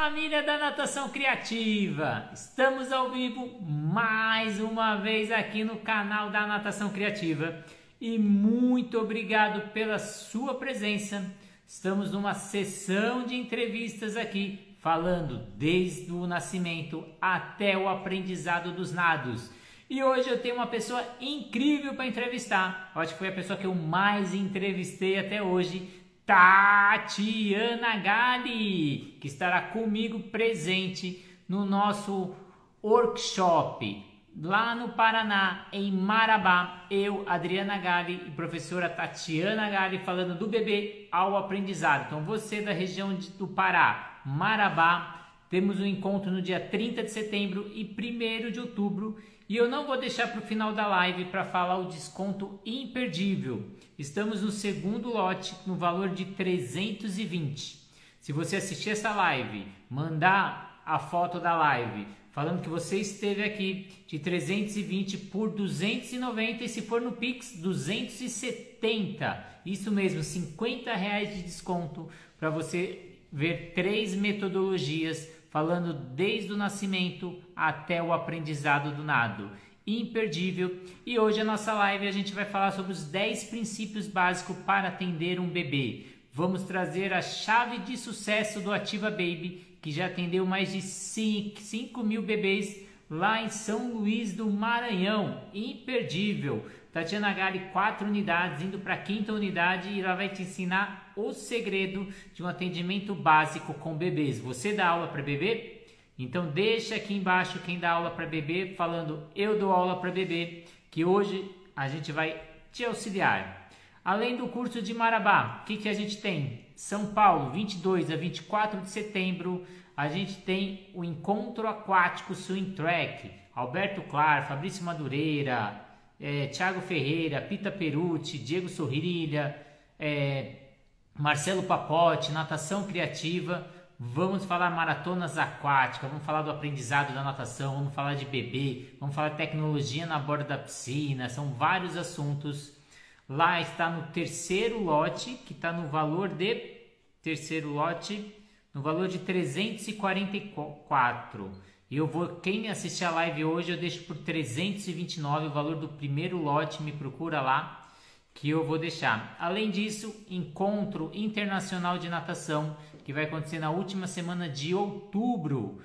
Família da Natação Criativa, estamos ao vivo mais uma vez aqui no canal da Natação Criativa e muito obrigado pela sua presença. Estamos numa sessão de entrevistas aqui, falando desde o nascimento até o aprendizado dos nados. E hoje eu tenho uma pessoa incrível para entrevistar. Eu acho que foi a pessoa que eu mais entrevistei até hoje Tatiana Gali, que estará comigo presente no nosso workshop lá no Paraná, em Marabá. Eu, Adriana Gali e professora Tatiana Gali falando do bebê ao aprendizado. Então, você da região do Pará, Marabá, temos um encontro no dia 30 de setembro e 1 de outubro. E eu não vou deixar para o final da live para falar o desconto imperdível. Estamos no segundo lote no valor de 320. Se você assistir essa live, mandar a foto da live falando que você esteve aqui de 320 por 290 e se for no Pix 270. Isso mesmo, 50 reais de desconto para você ver três metodologias falando desde o nascimento até o aprendizado do nado imperdível. E hoje a nossa live a gente vai falar sobre os 10 princípios básicos para atender um bebê. Vamos trazer a chave de sucesso do Ativa Baby, que já atendeu mais de 5 mil bebês lá em São Luís do Maranhão. Imperdível. Tatiana Gali, quatro unidades, indo para a quinta unidade e ela vai te ensinar o segredo de um atendimento básico com bebês. Você dá aula para bebê? Então deixa aqui embaixo quem dá aula para bebê falando eu dou aula para bebê, que hoje a gente vai te auxiliar. Além do curso de Marabá, o que, que a gente tem? São Paulo, 22 a 24 de setembro, a gente tem o Encontro Aquático Swing Track. Alberto Clar, Fabrício Madureira, é, Thiago Ferreira, Pita Perucci, Diego Sorrilha, é, Marcelo Papote, Natação Criativa. Vamos falar maratonas aquáticas, vamos falar do aprendizado da natação, vamos falar de bebê, vamos falar tecnologia na borda da piscina, são vários assuntos. Lá está no terceiro lote, que está no valor de terceiro lote, no valor de 344. E eu vou, quem assistir a live hoje, eu deixo por 329 o valor do primeiro lote, me procura lá que eu vou deixar. Além disso, encontro internacional de natação que vai acontecer na última semana de outubro.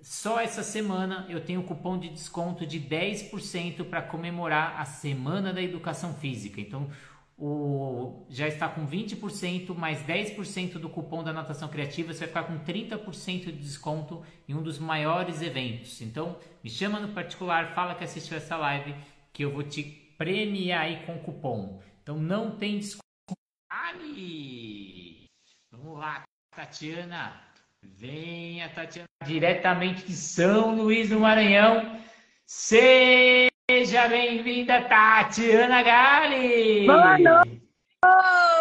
Só essa semana eu tenho um cupom de desconto de 10% para comemorar a Semana da Educação Física. Então, o, já está com 20% mais 10% do cupom da natação criativa, você vai ficar com 30% de desconto em um dos maiores eventos. Então, me chama no particular, fala que assistiu essa live que eu vou te premiar aí com cupom. Então, não tem desconto. Vamos lá, Tatiana. Venha, Tatiana, diretamente de São Luís do Maranhão. Seja bem-vinda, Tatiana Gali. Boa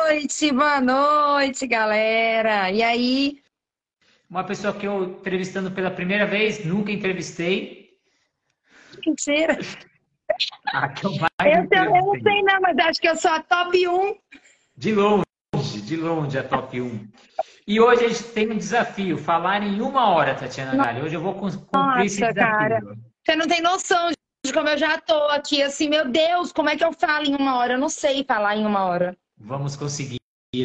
noite, boa noite, galera. E aí? Uma pessoa que eu entrevistando pela primeira vez, nunca entrevistei. Mentira. Ah, que eu, eu, eu não sei não, mas acho que eu sou a top 1. De longe, de longe a top 1. E hoje a gente tem um desafio, falar em uma hora, Tatiana Gali. Hoje eu vou cumprir Nossa, esse desafio. Cara. Você não tem noção de como eu já tô aqui, assim, meu Deus, como é que eu falo em uma hora? Eu não sei falar em uma hora. Vamos conseguir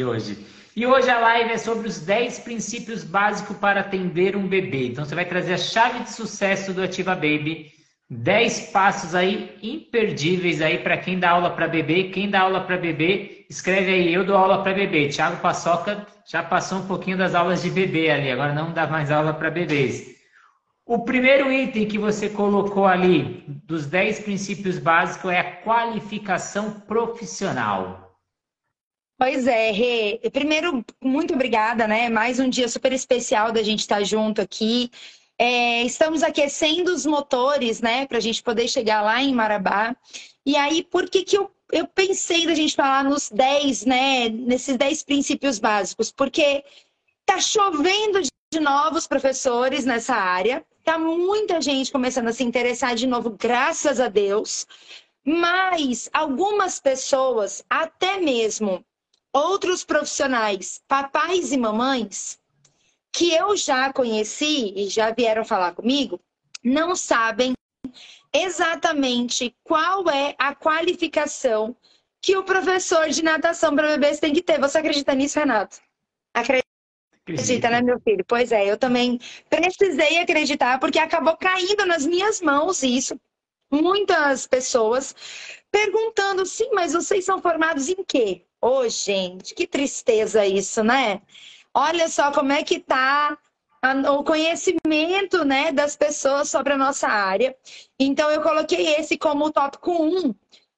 hoje. E hoje a live é sobre os 10 princípios básicos para atender um bebê. Então você vai trazer a chave de sucesso do Ativa Baby. 10 passos aí imperdíveis aí para quem dá aula para bebê. Quem dá aula para bebê, escreve aí, eu dou aula para bebê. Thiago Paçoca já passou um pouquinho das aulas de bebê ali, agora não dá mais aula para bebês. O primeiro item que você colocou ali, dos 10 princípios básicos, é a qualificação profissional. Pois é, Rê. Primeiro, muito obrigada, né? Mais um dia super especial da gente estar junto aqui. É, estamos aquecendo os motores, né, para a gente poder chegar lá em Marabá. E aí, por que, que eu eu pensei da gente falar nos 10, né, nesses 10 princípios básicos, porque tá chovendo de novos professores nessa área, tá muita gente começando a se interessar de novo, graças a Deus, mas algumas pessoas, até mesmo outros profissionais, papais e mamães, que eu já conheci e já vieram falar comigo, não sabem exatamente qual é a qualificação que o professor de natação para bebês tem que ter. Você acredita nisso, Renato? Acredita, né, meu filho? Pois é, eu também precisei acreditar, porque acabou caindo nas minhas mãos isso. Muitas pessoas perguntando, sim, mas vocês são formados em quê? Ô, oh, gente, que tristeza isso, né? Olha só como é que tá o conhecimento né, das pessoas sobre a nossa área. Então, eu coloquei esse como o tópico 1,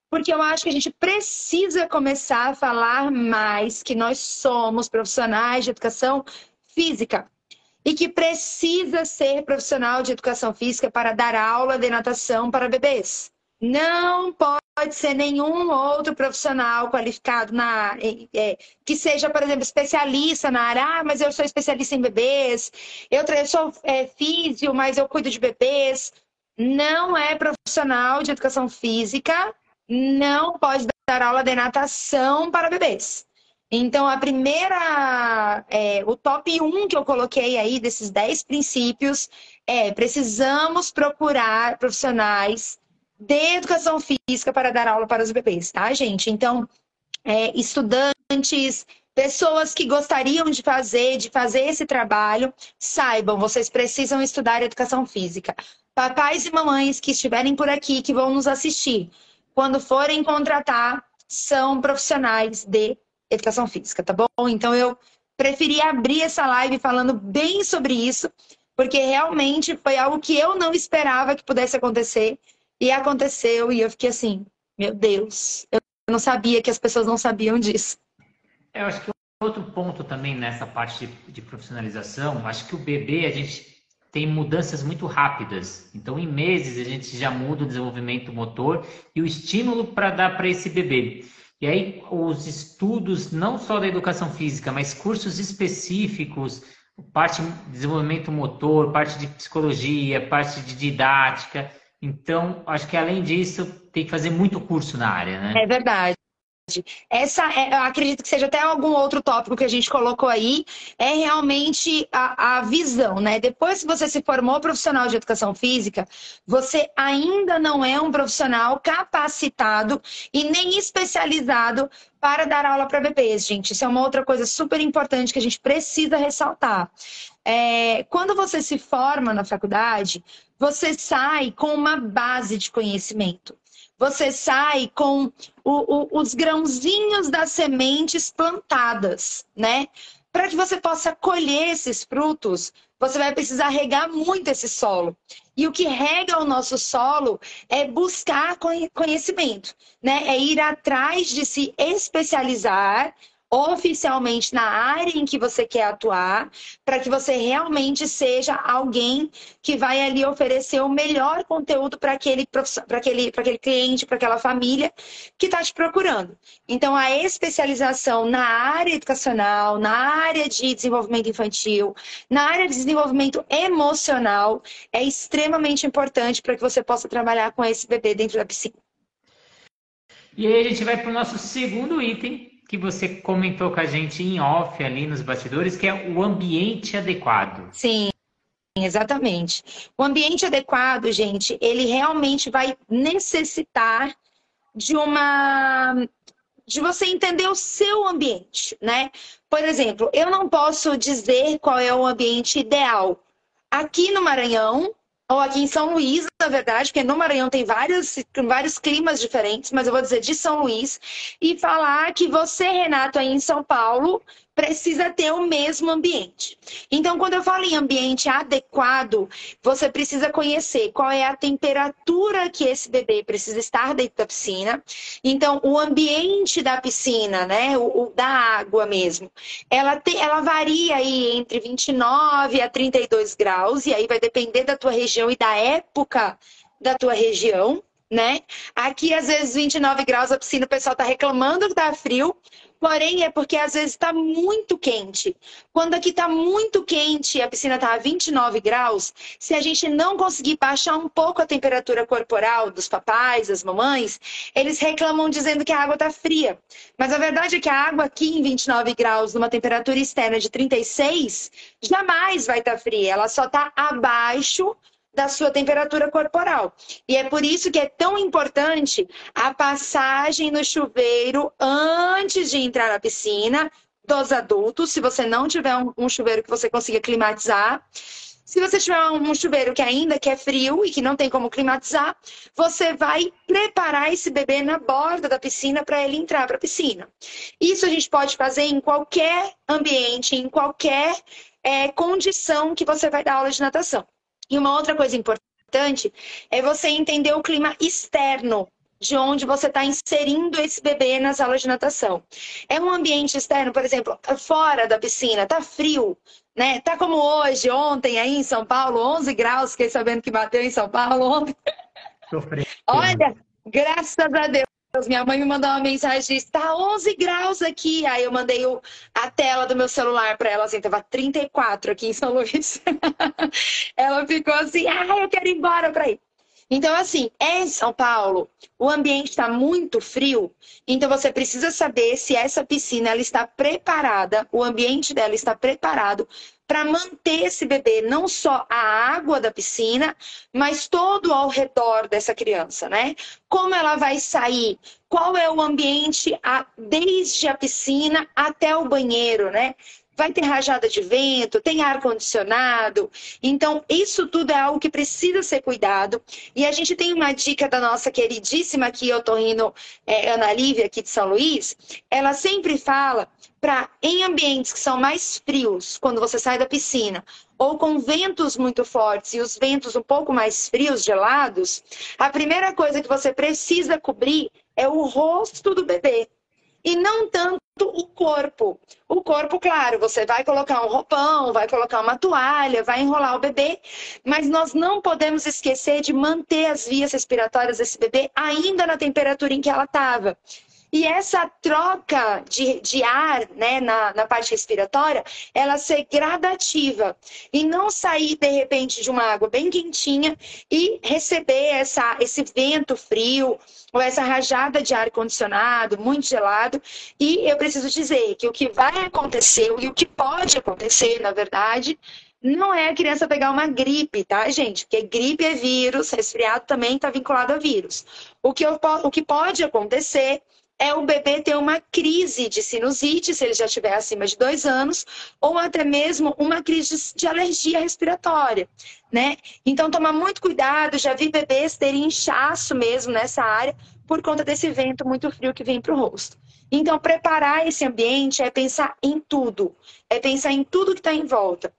porque eu acho que a gente precisa começar a falar mais que nós somos profissionais de educação física e que precisa ser profissional de educação física para dar aula de natação para bebês. Não pode pode ser nenhum outro profissional qualificado na é, que seja, por exemplo, especialista na área. Ah, mas eu sou especialista em bebês. Eu, eu sou é, mas eu cuido de bebês. Não é profissional de educação física. Não pode dar aula de natação para bebês. Então, a primeira, é, o top 1 que eu coloquei aí desses 10 princípios é precisamos procurar profissionais de educação física para dar aula para os bebês, tá, gente? Então, é, estudantes, pessoas que gostariam de fazer, de fazer esse trabalho, saibam, vocês precisam estudar educação física. Papais e mamães que estiverem por aqui, que vão nos assistir, quando forem contratar, são profissionais de educação física, tá bom? Então eu preferi abrir essa live falando bem sobre isso, porque realmente foi algo que eu não esperava que pudesse acontecer. E aconteceu e eu fiquei assim, meu Deus, eu não sabia que as pessoas não sabiam disso. Eu acho que outro ponto também nessa parte de, de profissionalização, acho que o bebê a gente tem mudanças muito rápidas. Então, em meses a gente já muda o desenvolvimento motor e o estímulo para dar para esse bebê. E aí os estudos não só da educação física, mas cursos específicos, parte de desenvolvimento motor, parte de psicologia, parte de didática, então, acho que além disso, tem que fazer muito curso na área, né? É verdade. Essa, é, eu acredito que seja até algum outro tópico que a gente colocou aí, é realmente a, a, visão, né? Depois que você se formou profissional de educação física, você ainda não é um profissional capacitado e nem especializado para dar aula para bebês, gente. Isso é uma outra coisa super importante que a gente precisa ressaltar. É, quando você se forma na faculdade, você sai com uma base de conhecimento. Você sai com o, o, os grãozinhos das sementes plantadas, né? Para que você possa colher esses frutos, você vai precisar regar muito esse solo. E o que rega o nosso solo é buscar conhecimento, né? É ir atrás de se especializar oficialmente na área em que você quer atuar, para que você realmente seja alguém que vai ali oferecer o melhor conteúdo para aquele, aquele, aquele cliente, para aquela família que está te procurando. Então, a especialização na área educacional, na área de desenvolvimento infantil, na área de desenvolvimento emocional, é extremamente importante para que você possa trabalhar com esse bebê dentro da piscina. E aí a gente vai para o nosso segundo item, que você comentou com a gente em off ali nos bastidores, que é o ambiente adequado. Sim. Exatamente. O ambiente adequado, gente, ele realmente vai necessitar de uma de você entender o seu ambiente, né? Por exemplo, eu não posso dizer qual é o ambiente ideal. Aqui no Maranhão, ou aqui em São Luís, na verdade, porque no Maranhão tem vários, vários climas diferentes, mas eu vou dizer de São Luís, e falar que você, Renato, aí em São Paulo, precisa ter o mesmo ambiente. Então, quando eu falo em ambiente adequado, você precisa conhecer qual é a temperatura que esse bebê precisa estar dentro da piscina. Então, o ambiente da piscina, né, o, o da água mesmo, ela, ela varia aí entre 29 a 32 graus, e aí vai depender da tua região e da época da tua região né? Aqui, às vezes, 29 graus a piscina, o pessoal tá reclamando que tá frio, Porém, é porque às vezes está muito quente. Quando aqui está muito quente e a piscina está a 29 graus, se a gente não conseguir baixar um pouco a temperatura corporal dos papais, das mamães, eles reclamam dizendo que a água está fria. Mas a verdade é que a água aqui em 29 graus, numa temperatura externa de 36, jamais vai estar tá fria. Ela só está abaixo da sua temperatura corporal. E é por isso que é tão importante a passagem no chuveiro antes de entrar na piscina dos adultos, se você não tiver um, chuveiro que você consiga climatizar. Se você tiver um chuveiro que ainda que é frio e que não tem como climatizar, você vai preparar esse bebê na borda da piscina para ele entrar para a piscina. Isso a gente pode fazer em qualquer ambiente, em qualquer é, condição que você vai dar aula de natação. E uma outra coisa importante é você entender o clima externo de onde você está inserindo esse bebê nas aulas de natação. É um ambiente externo, por exemplo, fora da piscina, tá frio, né? Tá como hoje, ontem aí em São Paulo, 11 graus, fiquei sabendo que bateu em São Paulo ontem. Olha, graças a Deus. Minha mãe me mandou uma mensagem, está 11 graus aqui. Aí eu mandei o, a tela do meu celular para ela, assim, tava 34 aqui em São Luís. ela ficou assim, ah, eu quero ir embora para ir. Então, assim, em São Paulo, o ambiente está muito frio, então você precisa saber se essa piscina ela está preparada, o ambiente dela está preparado para manter esse bebê, não só a água da piscina, mas todo ao redor dessa criança, né? Como ela vai sair? Qual é o ambiente a, desde a piscina até o banheiro, né? vai ter rajada de vento, tem ar-condicionado. Então, isso tudo é algo que precisa ser cuidado. E a gente tem uma dica da nossa queridíssima aqui, otorrino é, Ana Lívia, aqui de São Luís. Ela sempre fala para, em ambientes que são mais frios, quando você sai da piscina, ou com ventos muito fortes e os ventos um pouco mais frios, gelados, a primeira coisa que você precisa cobrir é o rosto do bebê e não tanto o corpo. O corpo, claro, você vai colocar um roupão, vai colocar uma toalha, vai enrolar o bebê, mas nós não podemos esquecer de manter as vias respiratórias desse bebê ainda na temperatura em que ela estava. E essa troca de, de ar né, na, na parte respiratória, ela ser gradativa. E não sair, de repente, de uma água bem quentinha e receber essa, esse vento frio ou essa rajada de ar condicionado muito gelado. E eu preciso dizer que o que vai acontecer e o que pode acontecer, na verdade, não é a criança pegar uma gripe, tá, gente? Porque gripe é vírus, resfriado também está vinculado a vírus. O que, eu, o que pode acontecer é o bebê ter uma crise de sinusite, se ele já estiver acima de dois anos, ou até mesmo uma crise de alergia respiratória, né? Então, tomar muito cuidado, já vi bebês terem inchaço mesmo nessa área, por conta desse vento muito frio que vem para o rosto. Então, preparar esse ambiente é pensar em tudo, é pensar em tudo que está em volta.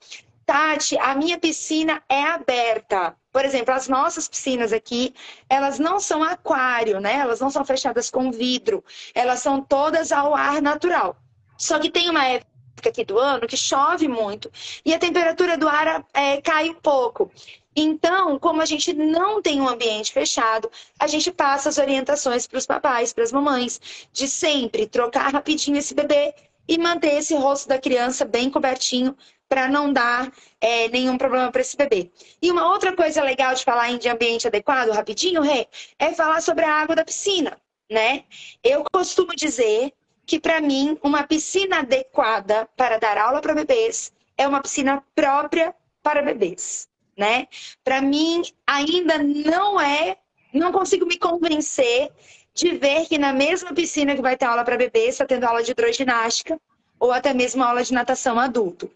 Tati, a minha piscina é aberta. Por exemplo, as nossas piscinas aqui, elas não são aquário, né? Elas não são fechadas com vidro. Elas são todas ao ar natural. Só que tem uma época aqui do ano que chove muito e a temperatura do ar é, cai um pouco. Então, como a gente não tem um ambiente fechado, a gente passa as orientações para os papais, para as mamães, de sempre trocar rapidinho esse bebê e manter esse rosto da criança bem cobertinho para não dar é, nenhum problema para esse bebê. E uma outra coisa legal de falar de ambiente adequado, rapidinho, Rê, é falar sobre a água da piscina, né? Eu costumo dizer que para mim uma piscina adequada para dar aula para bebês é uma piscina própria para bebês, né? Para mim ainda não é, não consigo me convencer de ver que na mesma piscina que vai ter aula para bebês está tendo aula de hidroginástica ou até mesmo aula de natação adulto.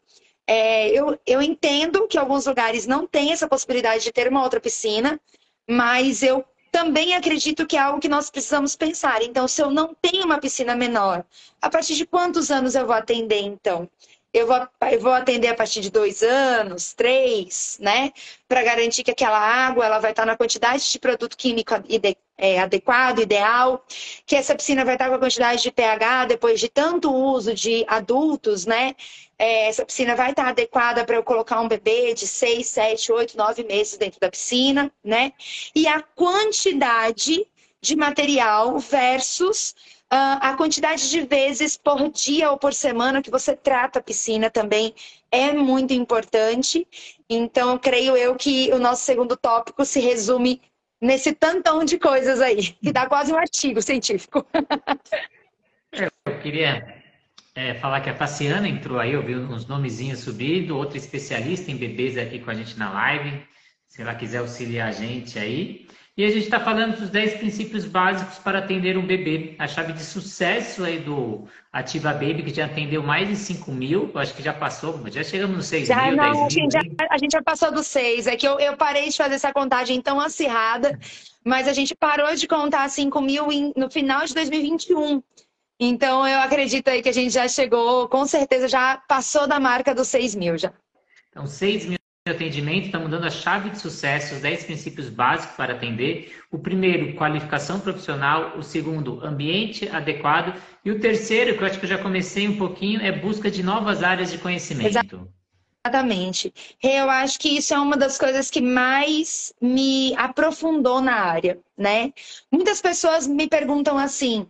É, eu, eu entendo que alguns lugares não têm essa possibilidade de ter uma outra piscina, mas eu também acredito que é algo que nós precisamos pensar. Então, se eu não tenho uma piscina menor, a partir de quantos anos eu vou atender, então? Eu vou, eu vou atender a partir de dois anos, três, né? Para garantir que aquela água ela vai estar na quantidade de produto químico é, adequado, ideal, que essa piscina vai estar com a quantidade de pH depois de tanto uso de adultos, né? É, essa piscina vai estar adequada para eu colocar um bebê de 6, 7, 8, 9 meses dentro da piscina, né? E a quantidade de material versus uh, a quantidade de vezes por dia ou por semana que você trata a piscina também é muito importante. Então, creio eu que o nosso segundo tópico se resume nesse tantão de coisas aí, que dá quase um artigo científico. eu queria é, falar que a Faciana entrou aí, eu vi uns nomezinhos subindo, outra especialista em bebês aqui com a gente na live, se ela quiser auxiliar a gente aí. E a gente está falando dos 10 princípios básicos para atender um bebê. A chave de sucesso aí do Ativa Baby, que já atendeu mais de 5 mil, eu acho que já passou, já chegamos nos 6 já, mil, não, 10 a gente, Já, a gente já passou dos 6, é que eu, eu parei de fazer essa contagem tão acirrada, mas a gente parou de contar 5 mil em, no final de 2021. Então eu acredito aí que a gente já chegou, com certeza já passou da marca dos 6 mil já. Então 6 mil atendimento, estamos dando a chave de sucesso, os 10 princípios básicos para atender. O primeiro, qualificação profissional. O segundo, ambiente adequado. E o terceiro, que eu acho que eu já comecei um pouquinho, é busca de novas áreas de conhecimento. Exatamente. Eu acho que isso é uma das coisas que mais me aprofundou na área, né? Muitas pessoas me perguntam assim,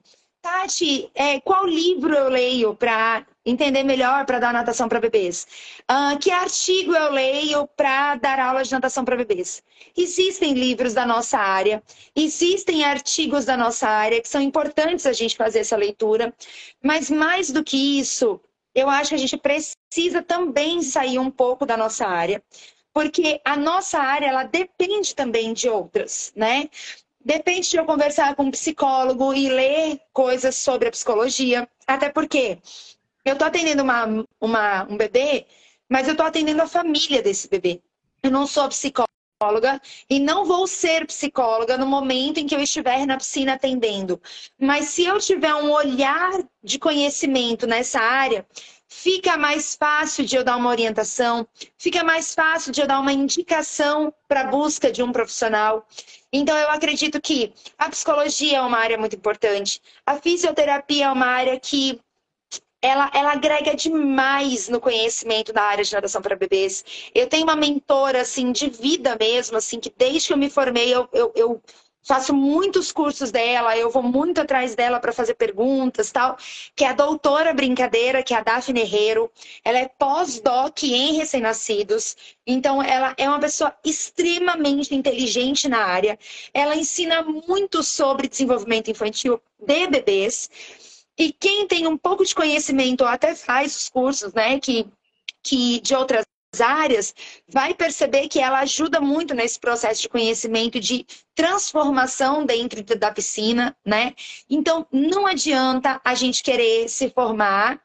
Tati, é, qual livro eu leio para entender melhor para dar natação para bebês? Uh, que artigo eu leio para dar aula de natação para bebês? Existem livros da nossa área, existem artigos da nossa área que são importantes a gente fazer essa leitura, mas mais do que isso, eu acho que a gente precisa também sair um pouco da nossa área, porque a nossa área ela depende também de outras, né? Depende de eu conversar com um psicólogo e ler coisas sobre a psicologia, até porque eu estou atendendo uma, uma, um bebê, mas eu estou atendendo a família desse bebê. Eu não sou psicóloga e não vou ser psicóloga no momento em que eu estiver na piscina atendendo. Mas se eu tiver um olhar de conhecimento nessa área, fica mais fácil de eu dar uma orientação, fica mais fácil de eu dar uma indicação para a busca de um profissional. Então, eu acredito que a psicologia é uma área muito importante, a fisioterapia é uma área que ela, ela agrega demais no conhecimento da área de natação para bebês. Eu tenho uma mentora, assim, de vida mesmo, assim, que desde que eu me formei, eu, eu, eu faço muitos cursos dela, eu vou muito atrás dela para fazer perguntas tal, que é a doutora brincadeira, que é a Daphne Herrero. Ela é pós-doc em recém-nascidos, então ela é uma pessoa extremamente inteligente na área. Ela ensina muito sobre desenvolvimento infantil de bebês. E quem tem um pouco de conhecimento ou até faz os cursos, né, que, que de outras áreas, vai perceber que ela ajuda muito nesse processo de conhecimento de transformação dentro da piscina, né? Então, não adianta a gente querer se formar,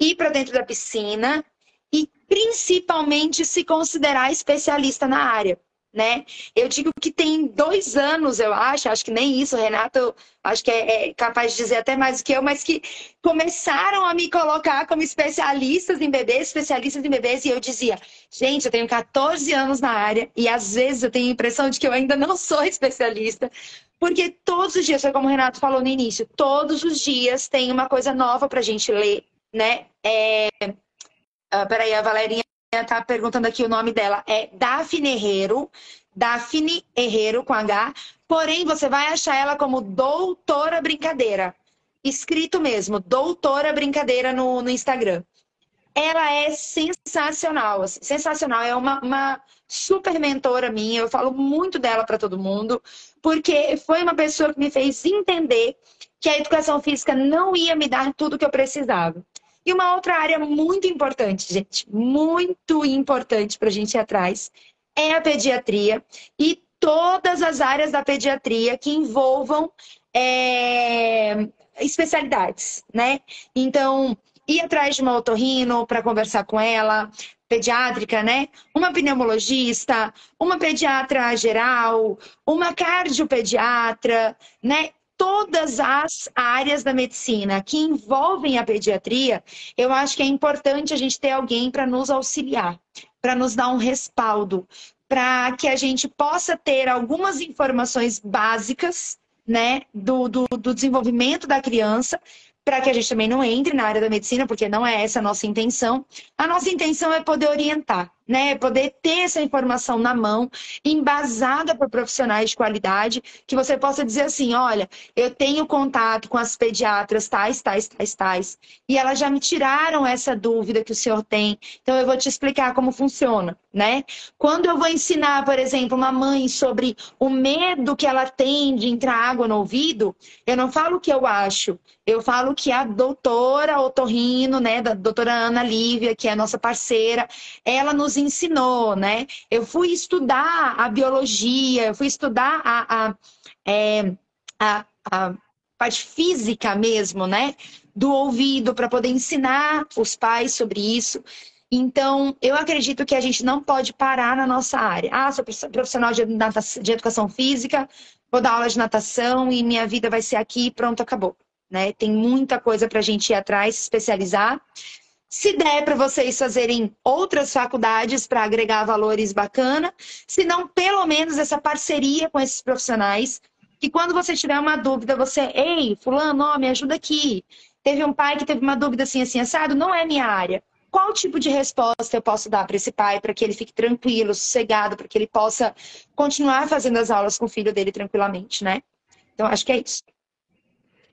ir para dentro da piscina e principalmente se considerar especialista na área né? Eu digo que tem dois anos, eu acho, acho que nem isso, Renato, acho que é, é, capaz de dizer até mais do que eu, mas que começaram a me colocar como especialistas em bebês, especialistas em bebês, e eu dizia, gente, eu tenho 14 anos na área, e às vezes eu tenho a impressão de que eu ainda não sou especialista, porque todos os dias, como o Renato falou no início, todos os dias tem uma coisa nova pra gente ler, né? É... Uh, peraí, a Valerinha tá perguntando aqui o nome dela. É Daphne Herrero. Daphne Herrero com H. Porém, você vai achar ela como Doutora Brincadeira. Escrito mesmo, Doutora Brincadeira no, no Instagram. Ela é sensacional, assim, sensacional. É uma, uma super mentora minha. Eu falo muito dela para todo mundo, porque foi uma pessoa que me fez entender que a educação física não ia me dar tudo que eu precisava. E uma outra área muito importante, gente, muito importante para a gente ir atrás, é a pediatria e todas as áreas da pediatria que envolvam é, especialidades, né? Então, ir atrás de uma otorrino para conversar com ela, pediátrica, né? Uma pneumologista, uma pediatra geral, uma cardiopediatra, né? Todas as áreas da medicina que envolvem a pediatria, eu acho que é importante a gente ter alguém para nos auxiliar, para nos dar um respaldo, para que a gente possa ter algumas informações básicas né, do, do, do desenvolvimento da criança, para que a gente também não entre na área da medicina, porque não é essa a nossa intenção. A nossa intenção é poder orientar, né? Poder ter essa informação na mão, embasada por profissionais de qualidade, que você possa dizer assim: olha, eu tenho contato com as pediatras tais, tais, tais, tais, e elas já me tiraram essa dúvida que o senhor tem, então eu vou te explicar como funciona, né? Quando eu vou ensinar, por exemplo, uma mãe sobre o medo que ela tem de entrar água no ouvido, eu não falo o que eu acho, eu falo que a doutora Otorrino, né, da doutora Ana Lívia, que é a nossa parceira, ela nos ensinou, né? Eu fui estudar a biologia, eu fui estudar a, a, é, a, a parte física mesmo, né? Do ouvido, para poder ensinar os pais sobre isso. Então, eu acredito que a gente não pode parar na nossa área. Ah, sou profissional de, de educação física, vou dar aula de natação e minha vida vai ser aqui, pronto, acabou né? Tem muita coisa para a gente ir atrás, se especializar. Se der para vocês fazerem outras faculdades para agregar valores bacana, se não, pelo menos essa parceria com esses profissionais, que quando você tiver uma dúvida, você, ei, fulano, ó, me ajuda aqui. Teve um pai que teve uma dúvida assim, assim, assado, não é minha área. Qual tipo de resposta eu posso dar para esse pai para que ele fique tranquilo, sossegado, para que ele possa continuar fazendo as aulas com o filho dele tranquilamente, né? Então, acho que é isso.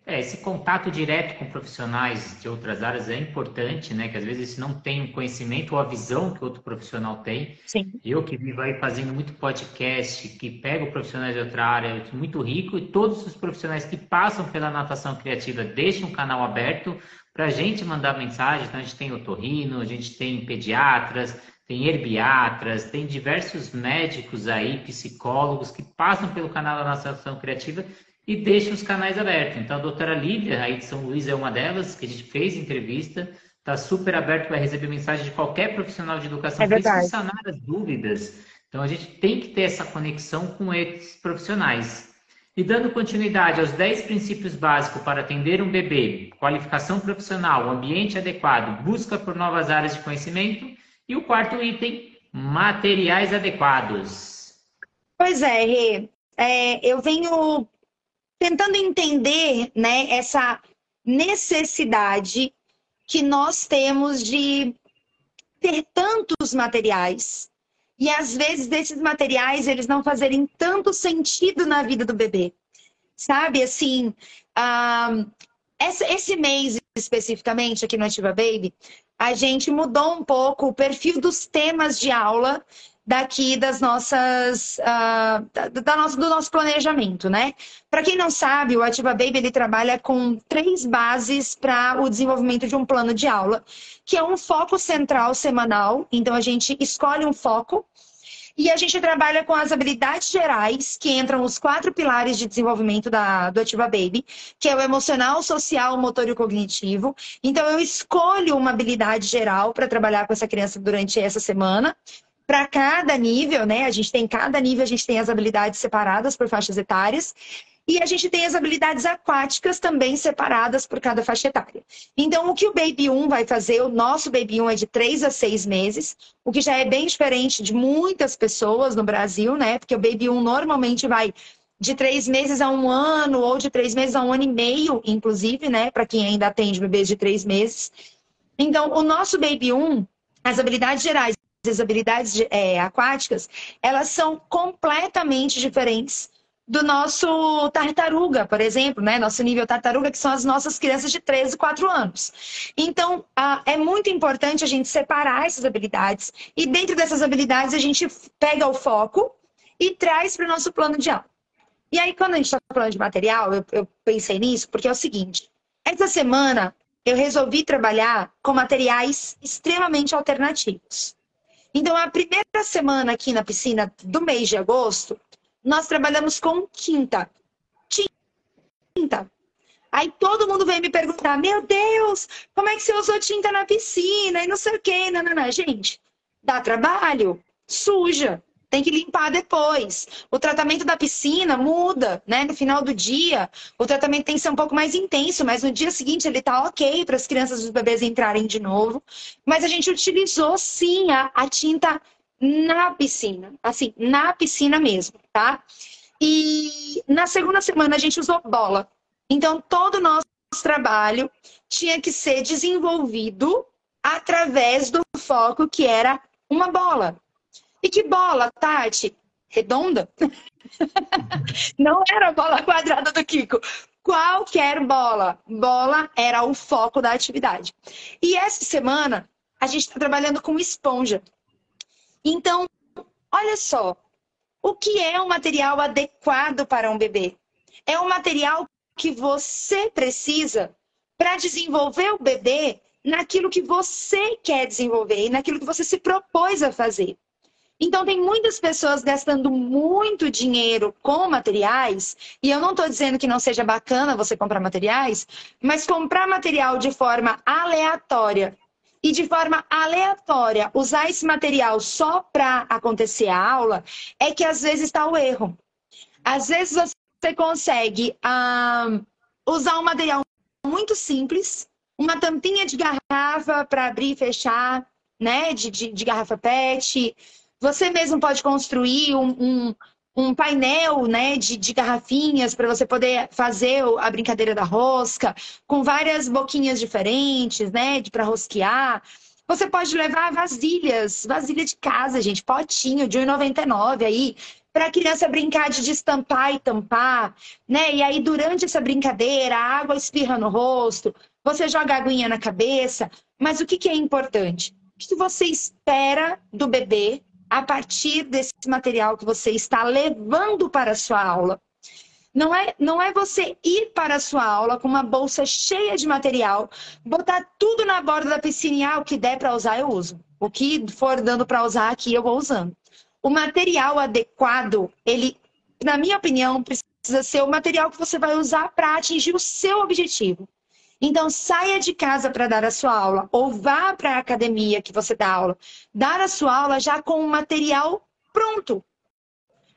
É, esse contato direto com profissionais de outras áreas é importante, né? Que às vezes não tem o conhecimento ou a visão que outro profissional tem. Sim. Eu que vivo aí fazendo muito podcast, que pego profissionais de outra área, muito rico, e todos os profissionais que passam pela natação criativa deixam o canal aberto para a gente mandar mensagem. Então a gente tem otorrino, a gente tem pediatras, tem herbiatras, tem diversos médicos aí, psicólogos que passam pelo canal da natação criativa e deixa os canais abertos. Então, a doutora Lívia, aí de São Luís, é uma delas, que a gente fez entrevista, está super aberto para receber mensagem de qualquer profissional de educação é física sanar as dúvidas. Então, a gente tem que ter essa conexão com esses profissionais. E dando continuidade aos 10 princípios básicos para atender um bebê, qualificação profissional, ambiente adequado, busca por novas áreas de conhecimento. E o quarto item, materiais adequados. Pois é, Rê. É, eu venho tentando entender né, essa necessidade que nós temos de ter tantos materiais e às vezes desses materiais eles não fazerem tanto sentido na vida do bebê. Sabe, assim, esse mês especificamente aqui no Ativa Baby, a gente mudou um pouco o perfil dos temas de aula daqui das nossas uh, da, da nosso, do nosso planejamento, né? Para quem não sabe, o Ativa Baby ele trabalha com três bases para o desenvolvimento de um plano de aula, que é um foco central semanal. Então a gente escolhe um foco e a gente trabalha com as habilidades gerais, que entram os quatro pilares de desenvolvimento da, do Ativa Baby, que é o emocional, social, motor e cognitivo. Então, eu escolho uma habilidade geral para trabalhar com essa criança durante essa semana para cada nível, né? A gente tem cada nível, a gente tem as habilidades separadas por faixas etárias. E a gente tem as habilidades aquáticas também separadas por cada faixa etária. Então, o que o Baby 1 vai fazer, o nosso Baby 1 é de 3 a 6 meses, o que já é bem diferente de muitas pessoas no Brasil, né? Porque o Baby 1 normalmente vai de três meses a um ano, ou de três meses a um ano e meio, inclusive, né? Para quem ainda atende bebês de três meses. Então, o nosso Baby 1, as habilidades gerais as habilidades é, aquáticas, elas são completamente diferentes do nosso tartaruga, por exemplo, né? Nosso nível tartaruga, que são as nossas crianças de 13, 4 anos. Então, é muito importante a gente separar essas habilidades e dentro dessas habilidades a gente pega o foco e traz para o nosso plano de aula. E aí, quando a gente está falando de material, eu, eu pensei nisso porque é o seguinte: essa semana eu resolvi trabalhar com materiais extremamente alternativos. Então, a primeira semana aqui na piscina do mês de agosto, nós trabalhamos com tinta. Tinta. Aí todo mundo vem me perguntar: Meu Deus, como é que você usou tinta na piscina? E não sei o quê. Não. Gente, dá trabalho, suja tem que limpar depois. O tratamento da piscina muda, né? No final do dia, o tratamento tem que ser um pouco mais intenso, mas no dia seguinte ele tá ok para as crianças e os bebês entrarem de novo. Mas a gente utilizou sim a, a tinta na piscina, assim, na piscina mesmo, tá? E na segunda semana a gente usou bola. Então, todo o nosso trabalho tinha que ser desenvolvido através do foco que era uma bola. E que bola, Tati? Redonda? Não era a bola quadrada do Kiko. Qualquer bola. Bola era o foco da atividade. E essa semana a gente está trabalhando com esponja. Então, olha só, o que é um material adequado para um bebê? É um material que você precisa para desenvolver o bebê naquilo que você quer desenvolver e naquilo que você se propôs a fazer. Então, tem muitas pessoas gastando muito dinheiro com materiais, e eu não estou dizendo que não seja bacana você comprar materiais, mas comprar material de forma aleatória e de forma aleatória usar esse material só para acontecer a aula, é que às vezes está o erro. Às vezes você consegue ah, usar um material muito simples, uma tampinha de garrafa para abrir e fechar, né? De, de, de, garrafa PET. Você mesmo pode construir um, um, um painel né, de, de garrafinhas para você poder fazer a brincadeira da rosca, com várias boquinhas diferentes, né? Para rosquear. Você pode levar vasilhas, vasilha de casa, gente, potinho de 1,99 aí, para a criança brincar de destampar e tampar, né? E aí, durante essa brincadeira, a água espirra no rosto, você joga aguinha na cabeça. Mas o que, que é importante? O que você espera do bebê a partir desse material que você está levando para a sua aula. Não é, não é você ir para a sua aula com uma bolsa cheia de material, botar tudo na borda da piscina e ah, o que der para usar eu uso. O que for dando para usar aqui eu vou usando. O material adequado, ele, na minha opinião, precisa ser o material que você vai usar para atingir o seu objetivo. Então, saia de casa para dar a sua aula, ou vá para a academia que você dá aula, dar a sua aula já com o material pronto.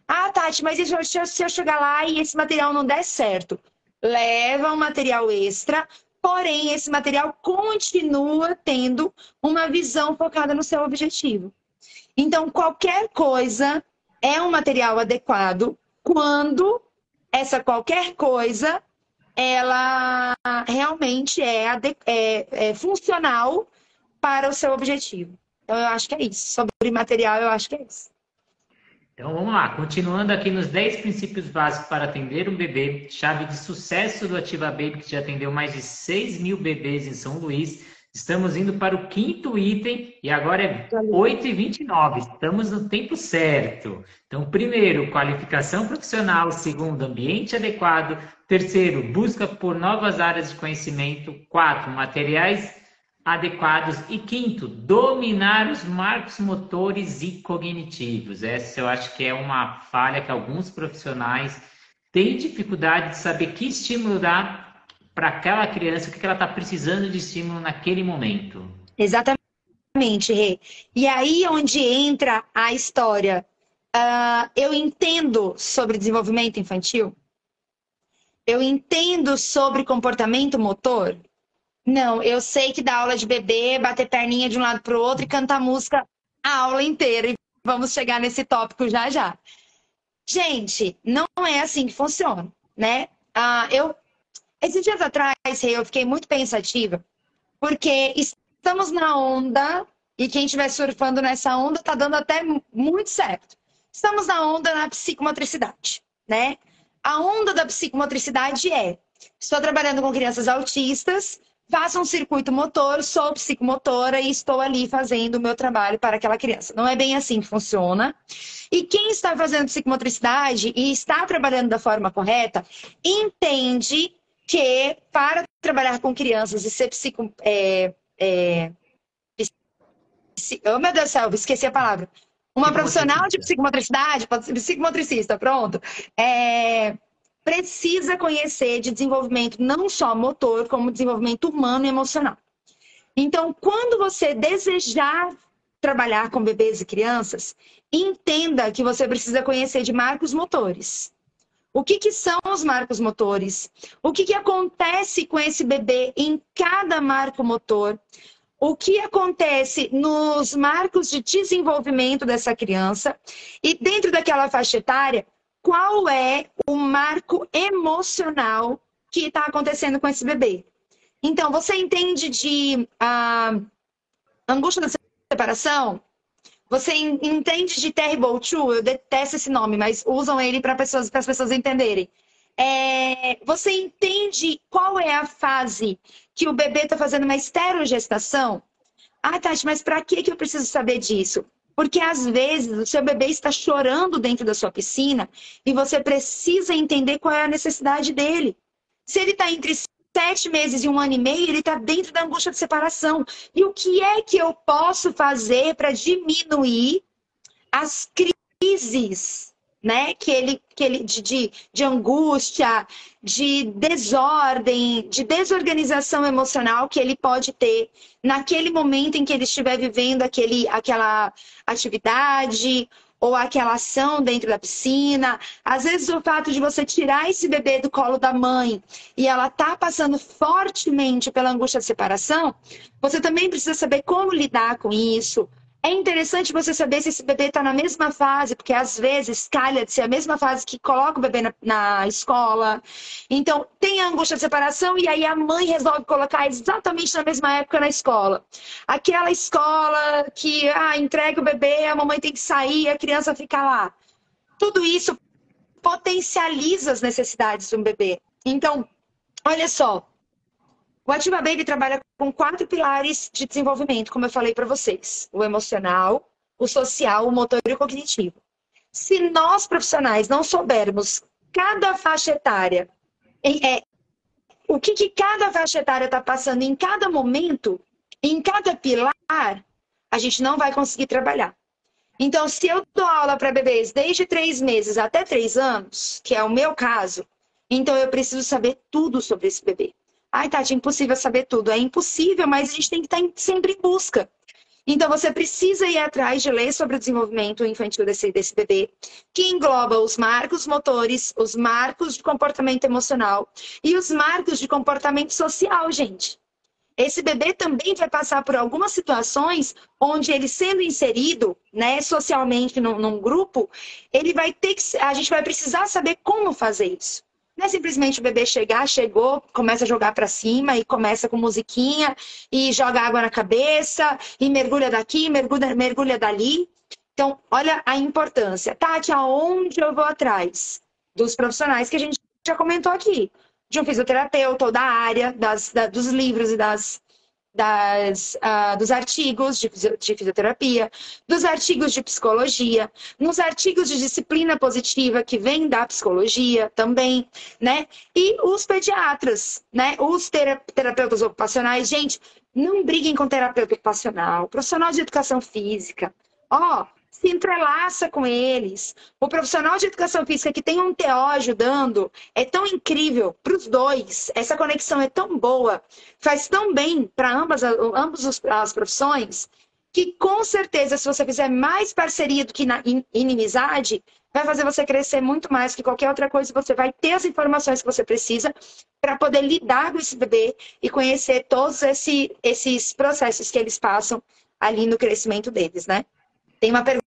Ah, Tati, mas se eu chegar lá e esse material não der certo? Leva um material extra, porém, esse material continua tendo uma visão focada no seu objetivo. Então, qualquer coisa é um material adequado quando essa qualquer coisa ela realmente é, é, é funcional para o seu objetivo. Então, eu acho que é isso. Sobre material, eu acho que é isso. Então vamos lá, continuando aqui nos 10 princípios básicos para atender um bebê, chave de sucesso do Ativa Baby, que já atendeu mais de 6 mil bebês em São Luís. Estamos indo para o quinto item e agora é 8h29. Estamos no tempo certo. Então, primeiro, qualificação profissional. Segundo, ambiente adequado. Terceiro, busca por novas áreas de conhecimento. Quatro, materiais adequados. E quinto, dominar os marcos motores e cognitivos. Essa eu acho que é uma falha que alguns profissionais têm dificuldade de saber que estímulo dar para aquela criança o que ela está precisando de estímulo naquele momento. Exatamente, Rê. E aí onde entra a história. Uh, eu entendo sobre desenvolvimento infantil? Eu entendo sobre comportamento motor? Não, eu sei que dá aula de bebê, bater perninha de um lado para o outro e cantar música a aula inteira. E vamos chegar nesse tópico já já. Gente, não é assim que funciona, né? Uh, eu esses dias atrás, eu fiquei muito pensativa, porque estamos na onda, e quem estiver surfando nessa onda está dando até muito certo. Estamos na onda na psicomotricidade, né? A onda da psicomotricidade é: estou trabalhando com crianças autistas, faço um circuito motor, sou psicomotora e estou ali fazendo o meu trabalho para aquela criança. Não é bem assim que funciona. E quem está fazendo psicomotricidade e está trabalhando da forma correta, entende que para trabalhar com crianças e ser psico, é, é, oh meu Deus do céu, esqueci a palavra. Uma profissional de psicomotricidade, psicomotricista, pronto. É, precisa conhecer de desenvolvimento não só motor, como desenvolvimento humano e emocional. Então, quando você desejar trabalhar com bebês e crianças, entenda que você precisa conhecer de marcos motores. O que, que são os marcos motores? O que, que acontece com esse bebê em cada marco motor? O que acontece nos marcos de desenvolvimento dessa criança? E dentro daquela faixa etária, qual é o marco emocional que está acontecendo com esse bebê. Então, você entende de uh, angústia da separação? Você entende de terrible two? Eu detesto esse nome, mas usam ele para pessoas, as pessoas entenderem. É, você entende qual é a fase que o bebê está fazendo uma esterogestação? Ah, Tati, mas para que, eu preciso saber disso? Porque às vezes o seu bebê está chorando dentro da sua piscina e você precisa entender qual é a necessidade dele. Se ele está entre sete meses e um ano e meio, ele está dentro da angústia de separação. E o que é que eu posso fazer para diminuir as crises né? Que ele, que ele de, de, de, angústia, de desordem, de desorganização emocional que ele pode ter naquele momento em que ele estiver vivendo aquele, aquela atividade ou aquela ação dentro da piscina. Às vezes o fato de você tirar esse bebê do colo da mãe e ela tá passando fortemente pela angústia de separação, você também precisa saber como lidar com isso, é interessante você saber se esse bebê está na mesma fase, porque às vezes calha de ser a mesma fase que coloca o bebê na, na, escola. Então, tem a angústia de separação e aí a mãe resolve colocar exatamente na mesma época na escola. Aquela escola que ah, entrega o bebê, a mamãe tem que sair, a criança fica lá. Tudo isso potencializa as necessidades de um bebê. Então, olha só, o Ativa Baby trabalha com quatro pilares de desenvolvimento, como eu falei para vocês: o emocional, o social, o motor e o cognitivo. Se nós profissionais não soubermos cada faixa etária, é, o que, que cada faixa etária está passando em cada momento, em cada pilar, a gente não vai conseguir trabalhar. Então, se eu dou aula para bebês desde três meses até três anos, que é o meu caso, então eu preciso saber tudo sobre esse bebê. Ai, Tati, é impossível saber tudo. É impossível, mas a gente tem que estar sempre em busca. Então, você precisa ir atrás de ler sobre o desenvolvimento infantil desse, desse bebê, que engloba os marcos motores, os marcos de comportamento emocional e os marcos de comportamento social, gente. Esse bebê também vai passar por algumas situações onde ele sendo inserido, né, socialmente num, num grupo, ele vai ter que, a gente vai precisar saber como fazer isso. Não é simplesmente o bebê chegar, chegou, começa a jogar para cima e começa com musiquinha e joga água na cabeça e mergulha daqui, mergulha, mergulha dali. Então, olha a importância. Tati, aonde eu vou atrás? Dos profissionais que a gente já comentou aqui. De um fisioterapeuta ou da área, das, da, dos livros e das, das, uh, dos artigos de, de, fisioterapia, dos artigos de psicologia, nos artigos de disciplina positiva que vem da psicologia também, né? E os pediatras, né? Os terapeutas ocupacionais. Gente, não briguem com terapeuta ocupacional, profissional de educação física. Ó, oh, se entrelaça com eles. O profissional de educação física que tem um TO ajudando é tão incrível para os dois. Essa conexão é tão boa, faz tão bem para ambas, ambas as profissões, que com certeza, se você fizer mais parceria do que inimizade, vai fazer você crescer muito mais que qualquer outra coisa. Você vai ter as informações que você precisa para poder lidar com esse bebê e conhecer todos esse, esses processos que eles passam ali no crescimento deles, né? Tem uma pergunta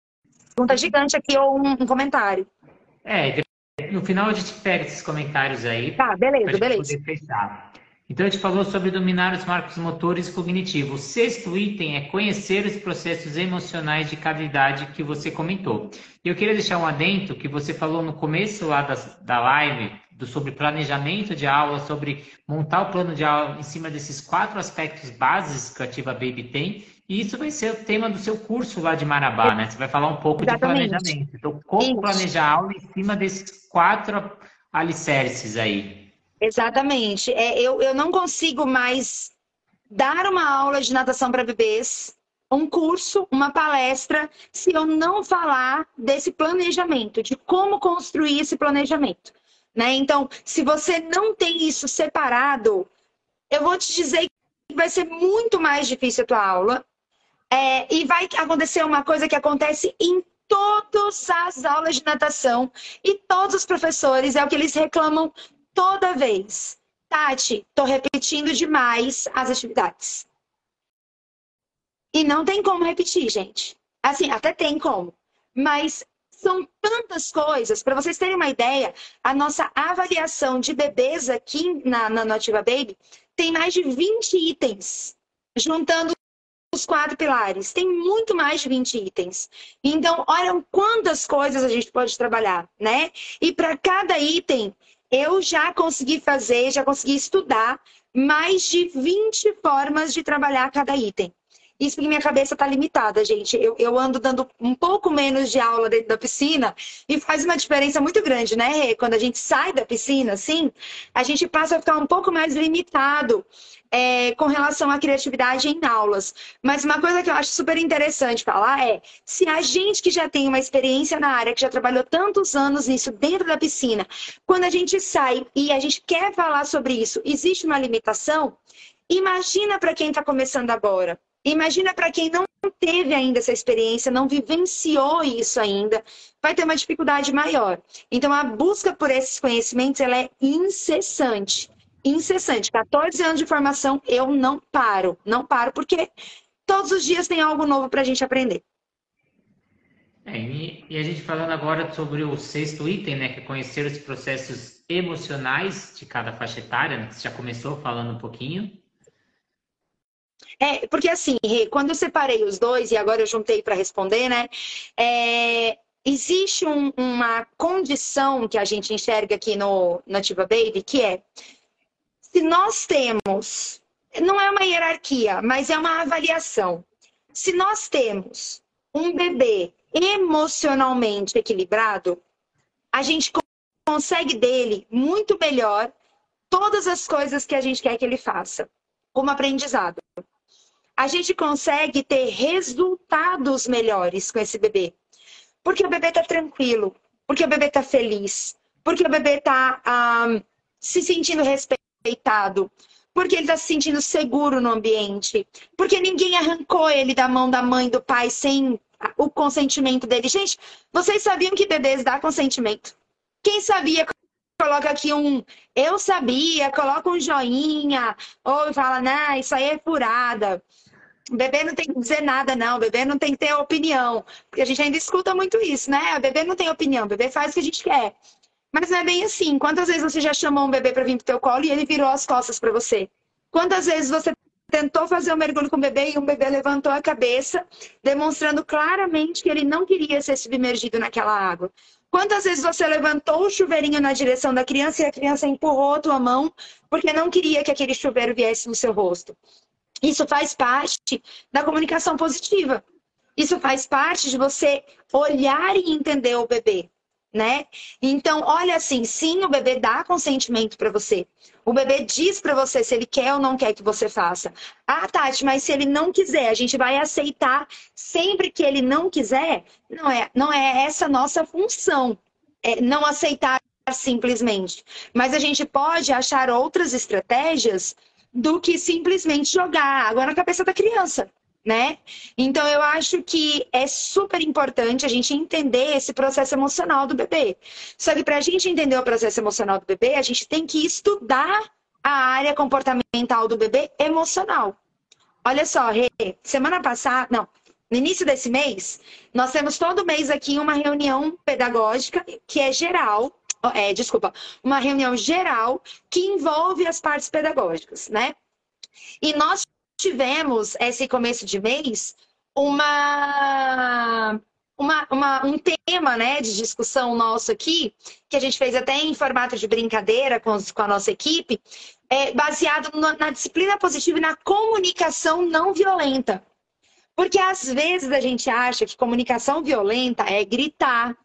pergunta gigante aqui ou um, um comentário. É, no final a gente pega esses comentários aí. Tá, beleza, beleza. Então a gente falou sobre dominar os marcos motores cognitivos. O sexto item é conhecer os processos emocionais de cada idade que você comentou. E eu queria deixar um adendo que você falou no começo lá da, da live do, sobre planejamento de aula, sobre montar o plano de aula em cima desses quatro aspectos básicos que a Ativa Baby tem. E isso vai ser o tema do seu curso lá de Marabá, né? Você vai falar um pouco Exatamente. de planejamento. Então, como isso. planejar a aula em cima desses quatro alicerces aí? Exatamente. É, eu, eu não consigo mais dar uma aula de natação para bebês, um curso, uma palestra, se eu não falar desse planejamento, de como construir esse planejamento. Né? Então, se você não tem isso separado, eu vou te dizer que vai ser muito mais difícil a tua aula é, e vai acontecer uma coisa que acontece em todas as aulas de natação e todos os professores, é o que eles reclamam toda vez. Tati, tô repetindo demais as atividades. E não tem como repetir, gente. Assim, até tem como. Mas são tantas coisas. Para vocês terem uma ideia, a nossa avaliação de bebês aqui na, na Nativa Baby tem mais de 20 itens, juntando os quatro pilares. Tem muito mais de 20 itens. Então, olha quantas coisas a gente pode trabalhar, né? E para cada item, eu já consegui fazer, já consegui estudar mais de 20 formas de trabalhar cada item. Isso porque minha cabeça está limitada, gente. Eu, eu ando dando um pouco menos de aula dentro da piscina e faz uma diferença muito grande, né? Quando a gente sai da piscina, assim, a gente passa a ficar um pouco mais limitado é, com relação à criatividade em aulas. Mas uma coisa que eu acho super interessante falar é: se a gente que já tem uma experiência na área, que já trabalhou tantos anos nisso dentro da piscina, quando a gente sai e a gente quer falar sobre isso, existe uma limitação, imagina para quem está começando agora. Imagina para quem não teve ainda essa experiência, não vivenciou isso ainda, vai ter uma dificuldade maior. Então, a busca por esses conhecimentos ela é incessante. Incessante. 14 anos de formação, eu não paro. Não paro, porque todos os dias tem algo novo para a gente aprender. É, e a gente falando agora sobre o sexto item, né, que é conhecer os processos emocionais de cada faixa etária, né, que você já começou falando um pouquinho. É, porque assim, quando eu separei os dois, e agora eu juntei para responder, né? É, existe um, uma condição que a gente enxerga aqui no Nativa Baby, que é se nós temos, não é uma hierarquia, mas é uma avaliação. Se nós temos um bebê emocionalmente equilibrado, a gente consegue dele muito melhor todas as coisas que a gente quer que ele faça, como aprendizado a gente consegue ter resultados melhores com esse bebê. Porque o bebê está tranquilo, porque o bebê está feliz, porque o bebê está um, se sentindo respeitado, porque ele está se sentindo seguro no ambiente, porque ninguém arrancou ele da mão da mãe, do pai, sem o consentimento dele. Gente, vocês sabiam que bebês dão consentimento? Quem sabia coloca aqui um eu sabia, coloca um joinha, ou fala, não, isso aí é furada. Bebê não tem que dizer nada, não. Bebê não tem que ter opinião. Porque a gente ainda escuta muito isso, né? Bebê não tem opinião, bebê faz o que a gente quer. Mas não é bem assim. Quantas vezes você já chamou um bebê para vir pro teu colo e ele virou as costas para você? Quantas vezes você tentou fazer um mergulho com o bebê e um bebê levantou a cabeça, demonstrando claramente que ele não queria ser submergido naquela água? Quantas vezes você levantou o chuveirinho na direção da criança e a criança empurrou a tua mão porque não queria que aquele chuveiro viesse no seu rosto? Isso faz parte da comunicação positiva. Isso faz parte de você olhar e entender o bebê, né? Então, olha assim, sim, o bebê dá consentimento para você. O bebê diz para você se ele quer ou não quer que você faça. Ah, Tati, mas se ele não quiser, a gente vai aceitar sempre que ele não quiser? Não é, não é essa nossa função. É não aceitar simplesmente. Mas a gente pode achar outras estratégias do que simplesmente jogar água na cabeça da criança, né? Então eu acho que é super importante a gente entender esse processo emocional do bebê. Só que para a gente entender o processo emocional do bebê, a gente tem que estudar a área comportamental do bebê emocional. Olha só, Rê, semana passada, não, no início desse mês, nós temos todo mês aqui uma reunião pedagógica que é geral é, desculpa, uma reunião geral que envolve as partes pedagógicas, né? E nós tivemos esse começo de mês uma, uma, uma, um tema né, de discussão nosso aqui, que a gente fez até em formato de brincadeira com, com a nossa equipe, é, baseado no, na disciplina positiva e na comunicação não violenta. Porque às vezes a gente acha que comunicação violenta é gritar,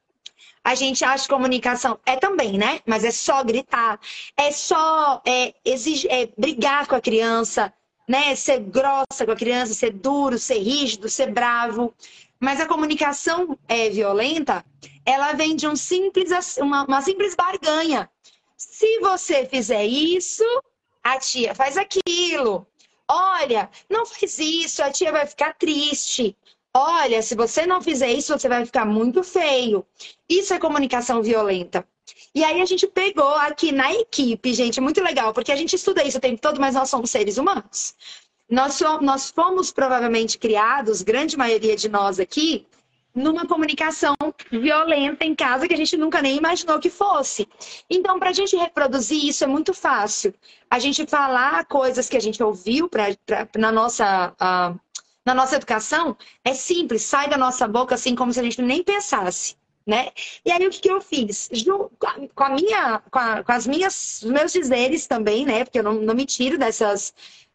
a gente acha que comunicação é também, né? Mas é só gritar, é só é, exige, é, brigar com a criança, né? Ser grossa com a criança, ser duro, ser rígido, ser bravo. Mas a comunicação é, violenta, ela vem de um simples, uma, uma simples barganha. Se você fizer isso, a tia faz aquilo. Olha, não faz isso, a tia vai ficar triste. Olha, se você não fizer isso, você vai ficar muito feio. Isso é comunicação violenta. E aí a gente pegou aqui na equipe, gente, muito legal, porque a gente estuda isso o tempo todo, mas nós somos seres humanos. Nós, nós fomos provavelmente criados, grande maioria de nós aqui, numa comunicação violenta em casa que a gente nunca nem imaginou que fosse. Então, para a gente reproduzir isso é muito fácil. A gente falar coisas que a gente ouviu pra, pra na, nossa, uh, na nossa educação é simples, sai da nossa boca assim como se a gente nem pensasse. Né? E aí o que, que eu fiz? Com, a minha, com, a, com as minhas, os meus dizeres também, né? Porque eu não, não me tiro dessas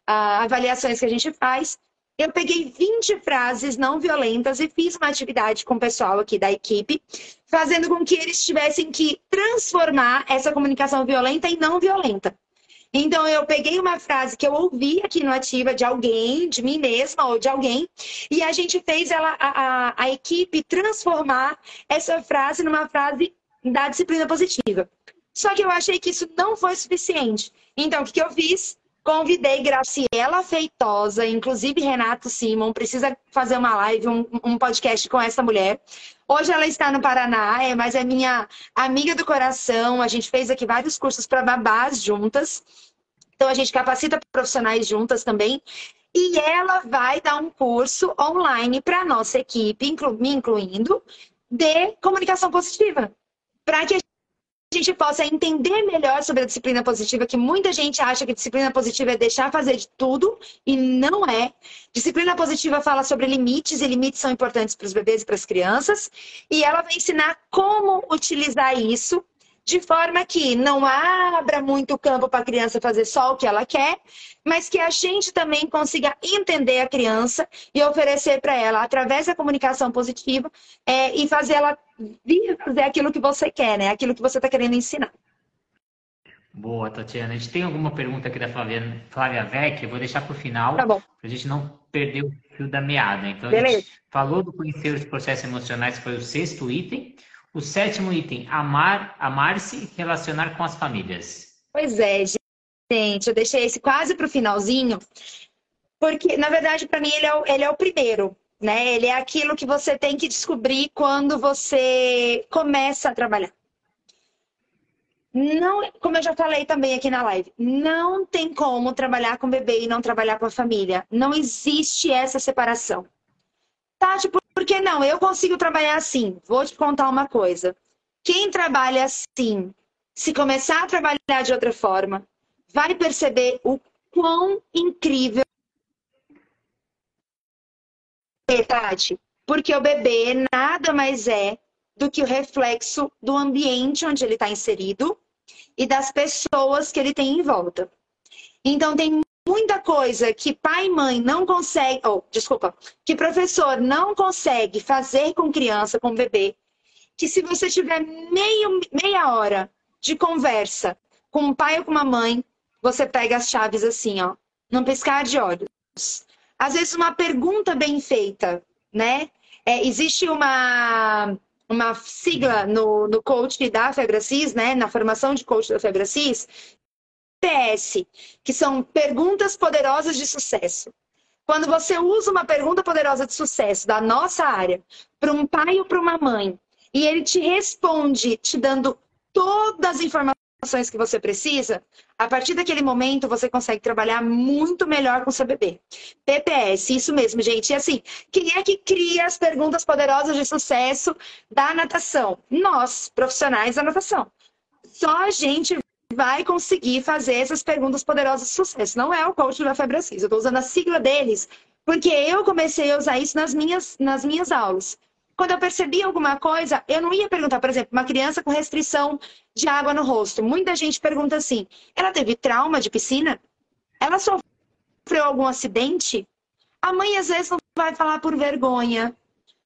uh, avaliações que a gente faz eu peguei 20 frases não violentas e fiz uma atividade com o pessoal aqui da equipe, fazendo com que eles tivessem que transformar essa comunicação violenta em não violenta. Então, eu peguei uma frase que eu ouvi aqui no Ativa de alguém, de mim mesma ou de alguém, e a gente fez ela, a, a, a equipe transformar essa frase numa frase da disciplina positiva. Só que eu achei que isso não foi suficiente. Então, o que, que eu fiz? Convidei Graciela Feitosa, inclusive Renato Simon, precisa fazer uma live, um, um, podcast com essa mulher. Hoje ela está no Paraná, é, mas é minha amiga do coração. A gente fez aqui vários cursos para babás juntas. Então a gente capacita profissionais juntas também. E ela vai dar um curso online para a nossa equipe, inclu me incluindo, de comunicação positiva. Para que a a gente possa entender melhor sobre a disciplina positiva, que muita gente acha que disciplina positiva é deixar fazer de tudo, e não é. Disciplina positiva fala sobre limites, e limites são importantes para os bebês e para as crianças, e ela vai ensinar como utilizar isso de forma que não abra muito campo para a criança fazer só o que ela quer, mas que a gente também consiga entender a criança e oferecer para ela, através da comunicação positiva, é, e fazer ela vir fazer aquilo que você quer, né? Aquilo que você está querendo ensinar. Boa, Tatiana. A gente tem alguma pergunta aqui da Flávia, Flávia Vec, eu vou deixar para o final, tá para a gente não perder o fio da meada. Então, Beleza. a gente falou do conhecer os processos emocionais, que foi o sexto item. O sétimo item, amar, amar-se e relacionar com as famílias. Pois é, gente, eu deixei esse quase para o finalzinho, porque, na verdade, para mim, ele é, o, ele é o primeiro, né? Ele é aquilo que você tem que descobrir quando você começa a trabalhar. Não, como eu já falei também aqui na live, não tem como trabalhar com bebê e não trabalhar com a família. Não existe essa separação. Tati, por que não? Eu consigo trabalhar assim. Vou te contar uma coisa. Quem trabalha assim, se começar a trabalhar de outra forma, vai perceber o quão incrível é, Tati. Porque o bebê nada mais é do que o reflexo do ambiente onde ele está inserido e das pessoas que ele tem em volta. Então, tem muita coisa que pai e mãe não consegue, ou oh, desculpa, que professor não consegue fazer com criança, com bebê, que se você tiver meio, meia hora de conversa com um pai ou com uma mãe, você pega as chaves assim, ó, num piscar de olhos. Às vezes uma pergunta bem feita, né? É, existe uma uma sigla no, no coach da Febracis, né, na formação de coach da Febracis, PS, que são perguntas poderosas de sucesso. Quando você usa uma pergunta poderosa de sucesso da nossa área para um pai ou para uma mãe, e ele te responde te dando todas as informações que você precisa, a partir daquele momento você consegue trabalhar muito melhor com seu bebê. PPS, isso mesmo, gente. E assim, quem é que cria as perguntas poderosas de sucesso da natação? Nós, profissionais da natação. Só a gente vai conseguir fazer essas perguntas poderosas de sucesso. Não é o coach da Febracis. Eu estou usando a sigla deles porque eu comecei a usar isso nas minhas, nas minhas aulas. Quando eu percebi alguma coisa, eu não ia perguntar, por exemplo, uma criança com restrição de água no rosto. Muita gente pergunta assim: ela teve trauma de piscina? Ela sofreu algum acidente? A mãe às vezes não vai falar por vergonha,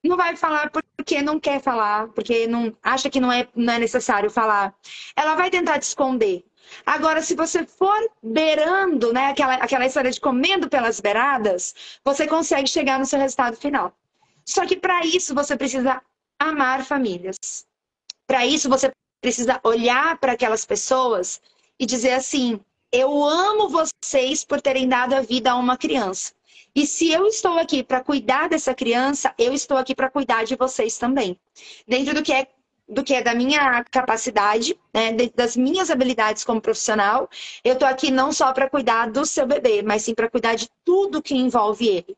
não vai falar porque não quer falar, porque não acha que não é, não é necessário falar. Ela vai tentar te esconder. Agora, se você for beirando, né, aquela, aquela história de comendo pelas beiradas, você consegue chegar no seu resultado final. Só que para isso você precisa amar famílias. Para isso você precisa olhar para aquelas pessoas e dizer assim: eu amo vocês por terem dado a vida a uma criança. E se eu estou aqui para cuidar dessa criança, eu estou aqui para cuidar de vocês também. Dentro do que é do que é da minha capacidade, né, das minhas habilidades como profissional, eu estou aqui não só para cuidar do seu bebê, mas sim para cuidar de tudo que envolve ele.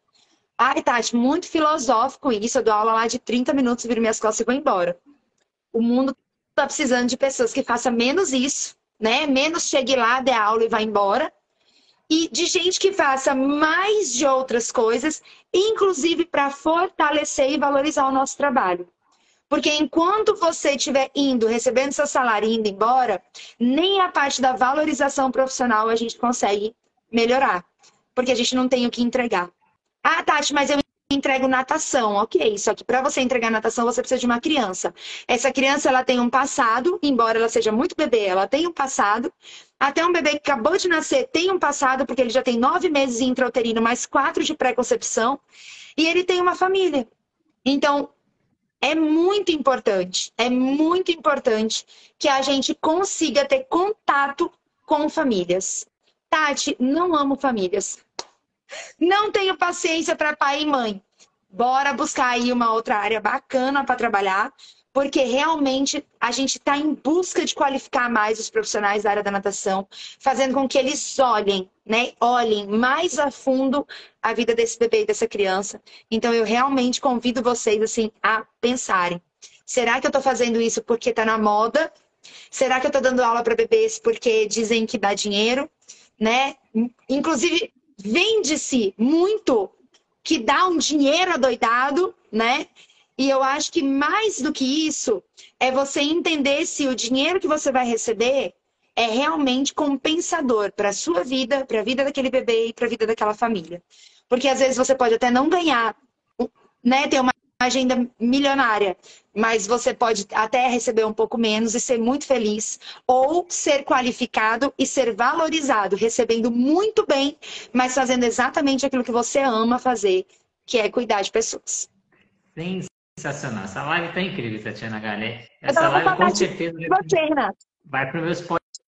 Ai, Tati, muito filosófico isso. Eu dou aula lá de 30 minutos, viro minhas costas e vou embora. O mundo está precisando de pessoas que façam menos isso, né? Menos chegue lá, dê aula e vá embora. E de gente que faça mais de outras coisas, inclusive para fortalecer e valorizar o nosso trabalho. Porque enquanto você estiver indo, recebendo seu salário e indo embora, nem a parte da valorização profissional a gente consegue melhorar. Porque a gente não tem o que entregar. Ah, Tati, mas eu entrego natação. Ok, só que para você entregar natação, você precisa de uma criança. Essa criança, ela tem um passado, embora ela seja muito bebê, ela tem um passado. Até um bebê que acabou de nascer tem um passado, porque ele já tem nove meses intrauterino, mais quatro de pré-concepção. E ele tem uma família. Então, é muito importante, é muito importante que a gente consiga ter contato com famílias. Tati, não amo famílias. Não tenho paciência para pai e mãe. Bora buscar aí uma outra área bacana para trabalhar, porque realmente a gente está em busca de qualificar mais os profissionais da área da natação, fazendo com que eles olhem, né? Olhem mais a fundo a vida desse bebê e dessa criança. Então eu realmente convido vocês assim a pensarem: será que eu estou fazendo isso porque está na moda? Será que eu estou dando aula para bebês porque dizem que dá dinheiro? Né? Inclusive, vende-se muito que dá um dinheiro adoidado, né? E eu acho que mais do que isso é você entender se o dinheiro que você vai receber é realmente compensador para a sua vida, para a vida daquele bebê e para a vida daquela família. Porque às vezes você pode até não ganhar, né, ter uma agenda milionária, mas você pode até receber um pouco menos e ser muito feliz, ou ser qualificado e ser valorizado, recebendo muito bem, mas fazendo exatamente aquilo que você ama fazer, que é cuidar de pessoas. Sensacional. Essa live tá incrível, Tatiana Galé. Essa live com certeza você, vai para o meus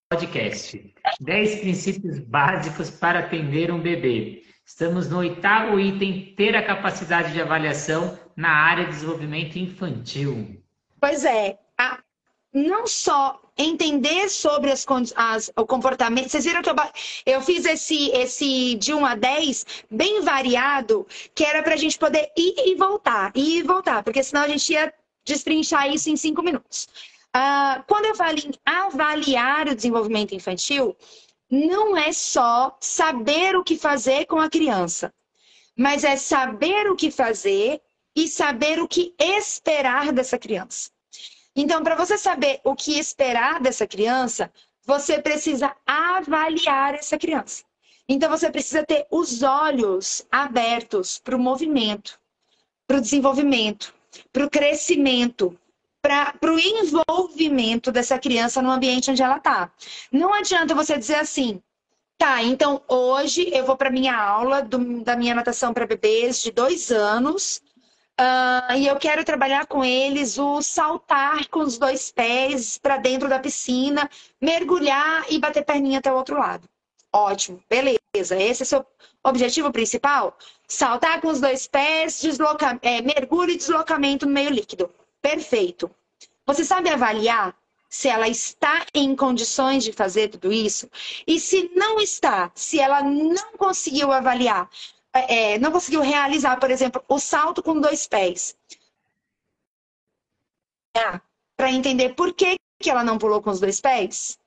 podcast. 10 princípios básicos para atender um bebê. Estamos no oitavo item, ter a capacidade de avaliação na área de desenvolvimento infantil. Pois é, a, não só entender sobre as, as, o comportamento. Vocês viram que eu, eu fiz esse, esse de 1 a 10 bem variado, que era para a gente poder ir e voltar, ir e voltar, porque senão a gente ia destrinchar isso em cinco minutos. Uh, quando eu falo em avaliar o desenvolvimento infantil, não é só saber o que fazer com a criança, mas é saber o que fazer e saber o que esperar dessa criança. Então, para você saber o que esperar dessa criança, você precisa avaliar essa criança. Então, você precisa ter os olhos abertos para o movimento, para o desenvolvimento, para o crescimento, para o envolvimento dessa criança no ambiente onde ela está. Não adianta você dizer assim, tá, então hoje eu vou para minha aula do, da minha natação para bebês de dois anos uh, e eu quero trabalhar com eles o saltar com os dois pés para dentro da piscina, mergulhar e bater perninha até o outro lado. Ótimo, beleza. Esse é o seu objetivo principal? Saltar com os dois pés, desloca... É, mergulho e deslocamento no meio líquido. Perfeito. Você sabe avaliar se ela está em condições de fazer tudo isso? E se não está, se ela não conseguiu avaliar, é, não conseguiu realizar, por exemplo, o salto com dois pés. Para entender por que, que ela não pulou com os dois pés?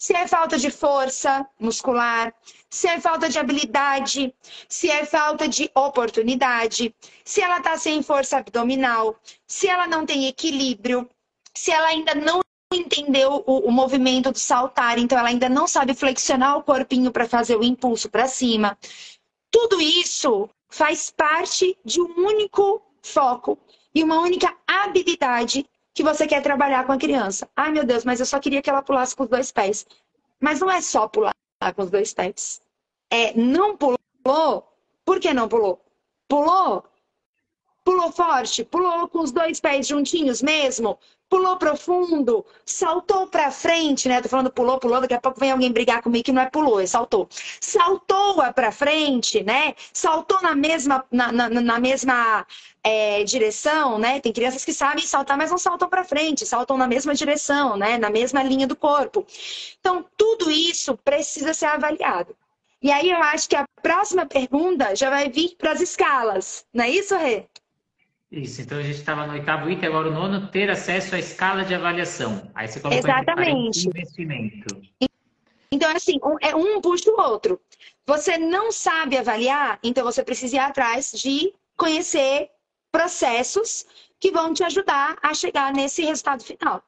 Se é falta de força muscular, se é falta de habilidade, se é falta de oportunidade, se ela está sem força abdominal, se ela não tem equilíbrio, se ela ainda não entendeu o, o movimento do saltar, então ela ainda não sabe flexionar o corpinho para fazer o impulso para cima. Tudo isso faz parte de um único foco e uma única habilidade que você quer trabalhar com a criança. Ai, meu Deus, mas eu só queria que ela pulasse com os dois pés. Mas não é só pular com os dois pés. É não pulou. Por que não pulou? Pulou. Pulou forte, pulou com os dois pés juntinhos mesmo, pulou profundo, saltou para frente, né? Tô falando pulou, pulou, daqui a pouco vem alguém brigar comigo que não é pulou, é saltou. Saltou para frente, né? Saltou na mesma, na, na, na mesma é, direção, né? Tem crianças que sabem saltar, mas não saltam para frente, saltam na mesma direção, né? Na mesma linha do corpo. Então, tudo isso precisa ser avaliado. E aí eu acho que a próxima pergunta já vai vir para as escalas, não é isso, Rê? Isso, então a gente estava no oitavo item, agora o nono, ter acesso à escala de avaliação. Aí você colocou Exatamente. investimento. Então, assim, um, é um puxa o outro. Você não sabe avaliar, então você precisa ir atrás de conhecer processos que vão te ajudar a chegar nesse resultado final.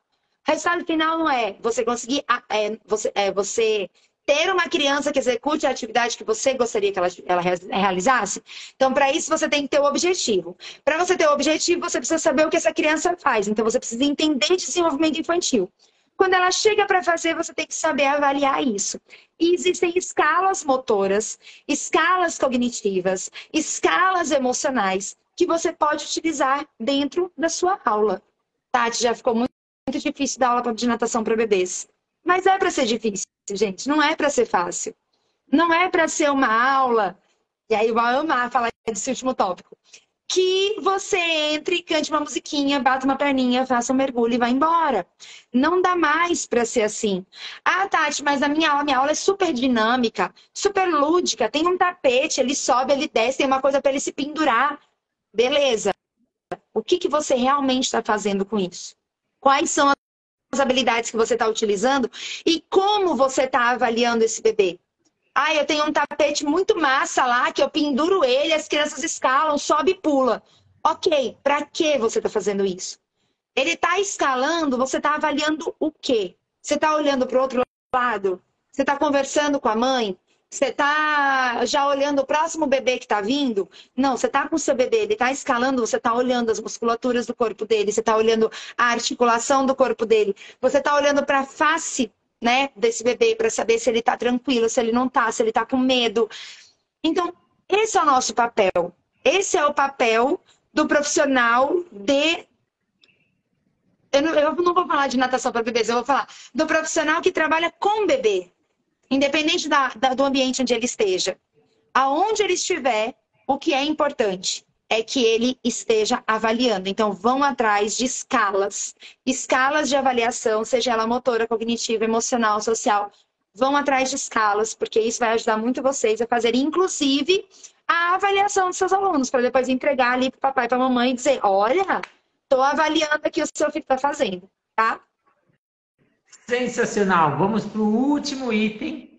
O resultado final não é você conseguir é, você, é, você ter uma criança que execute a atividade que você gostaria que ela, ela realizasse. Então, para isso, você tem que ter o objetivo. Para você ter o objetivo, você precisa saber o que essa criança faz. Então, você precisa entender desenvolvimento infantil. Quando ela chega para fazer, você tem que saber avaliar isso. E existem escalas motoras, escalas cognitivas, escalas emocionais que você pode utilizar dentro da sua aula. Tati, já ficou muito, muito difícil dar aula de natação para bebês. Mas é para ser difícil, gente. Não é para ser fácil. Não é para ser uma aula. E aí eu vou amar falar desse último tópico. Que você entre, cante uma musiquinha, bata uma perninha, faça um mergulho e vá embora. Não dá mais para ser assim. Ah, Tati, mas a minha aula, minha aula é super dinâmica, super lúdica. Tem um tapete, ele sobe, ele desce, tem uma coisa para ele se pendurar. Beleza. O que, que você realmente está fazendo com isso? Quais são as habilidades que você está utilizando e como você está avaliando esse bebê. Ah, eu tenho um tapete muito massa lá que eu penduro ele, as crianças escalam, sobe e pula. Ok, para que você está fazendo isso? Ele está escalando, você está avaliando o quê? Você está olhando para o outro lado? Você está conversando com a mãe? Você está já olhando o próximo bebê que está vindo? Não, você está com o seu bebê, ele está escalando, você está olhando as musculaturas do corpo dele, você está olhando a articulação do corpo dele, você está olhando para a face né, desse bebê para saber se ele está tranquilo, se ele não está, se ele está com medo. Então, esse é o nosso papel. Esse é o papel do profissional de eu não, eu não, vou falar de natação para bebês, eu vou falar do profissional que trabalha com bebê independente da, da, do ambiente onde ele esteja. Aonde ele estiver, o que é importante é que ele esteja avaliando. Então, vão atrás de escalas, escalas de avaliação, seja ela motora, cognitiva, emocional, social. Vão atrás de escalas, porque isso vai ajudar muito vocês a fazer, inclusive, a avaliação dos seus alunos, para depois entregar ali para o papai e para a mamãe e dizer: olha, estou avaliando aqui o seu filho está fazendo, tá? Sensacional! Vamos para o último item.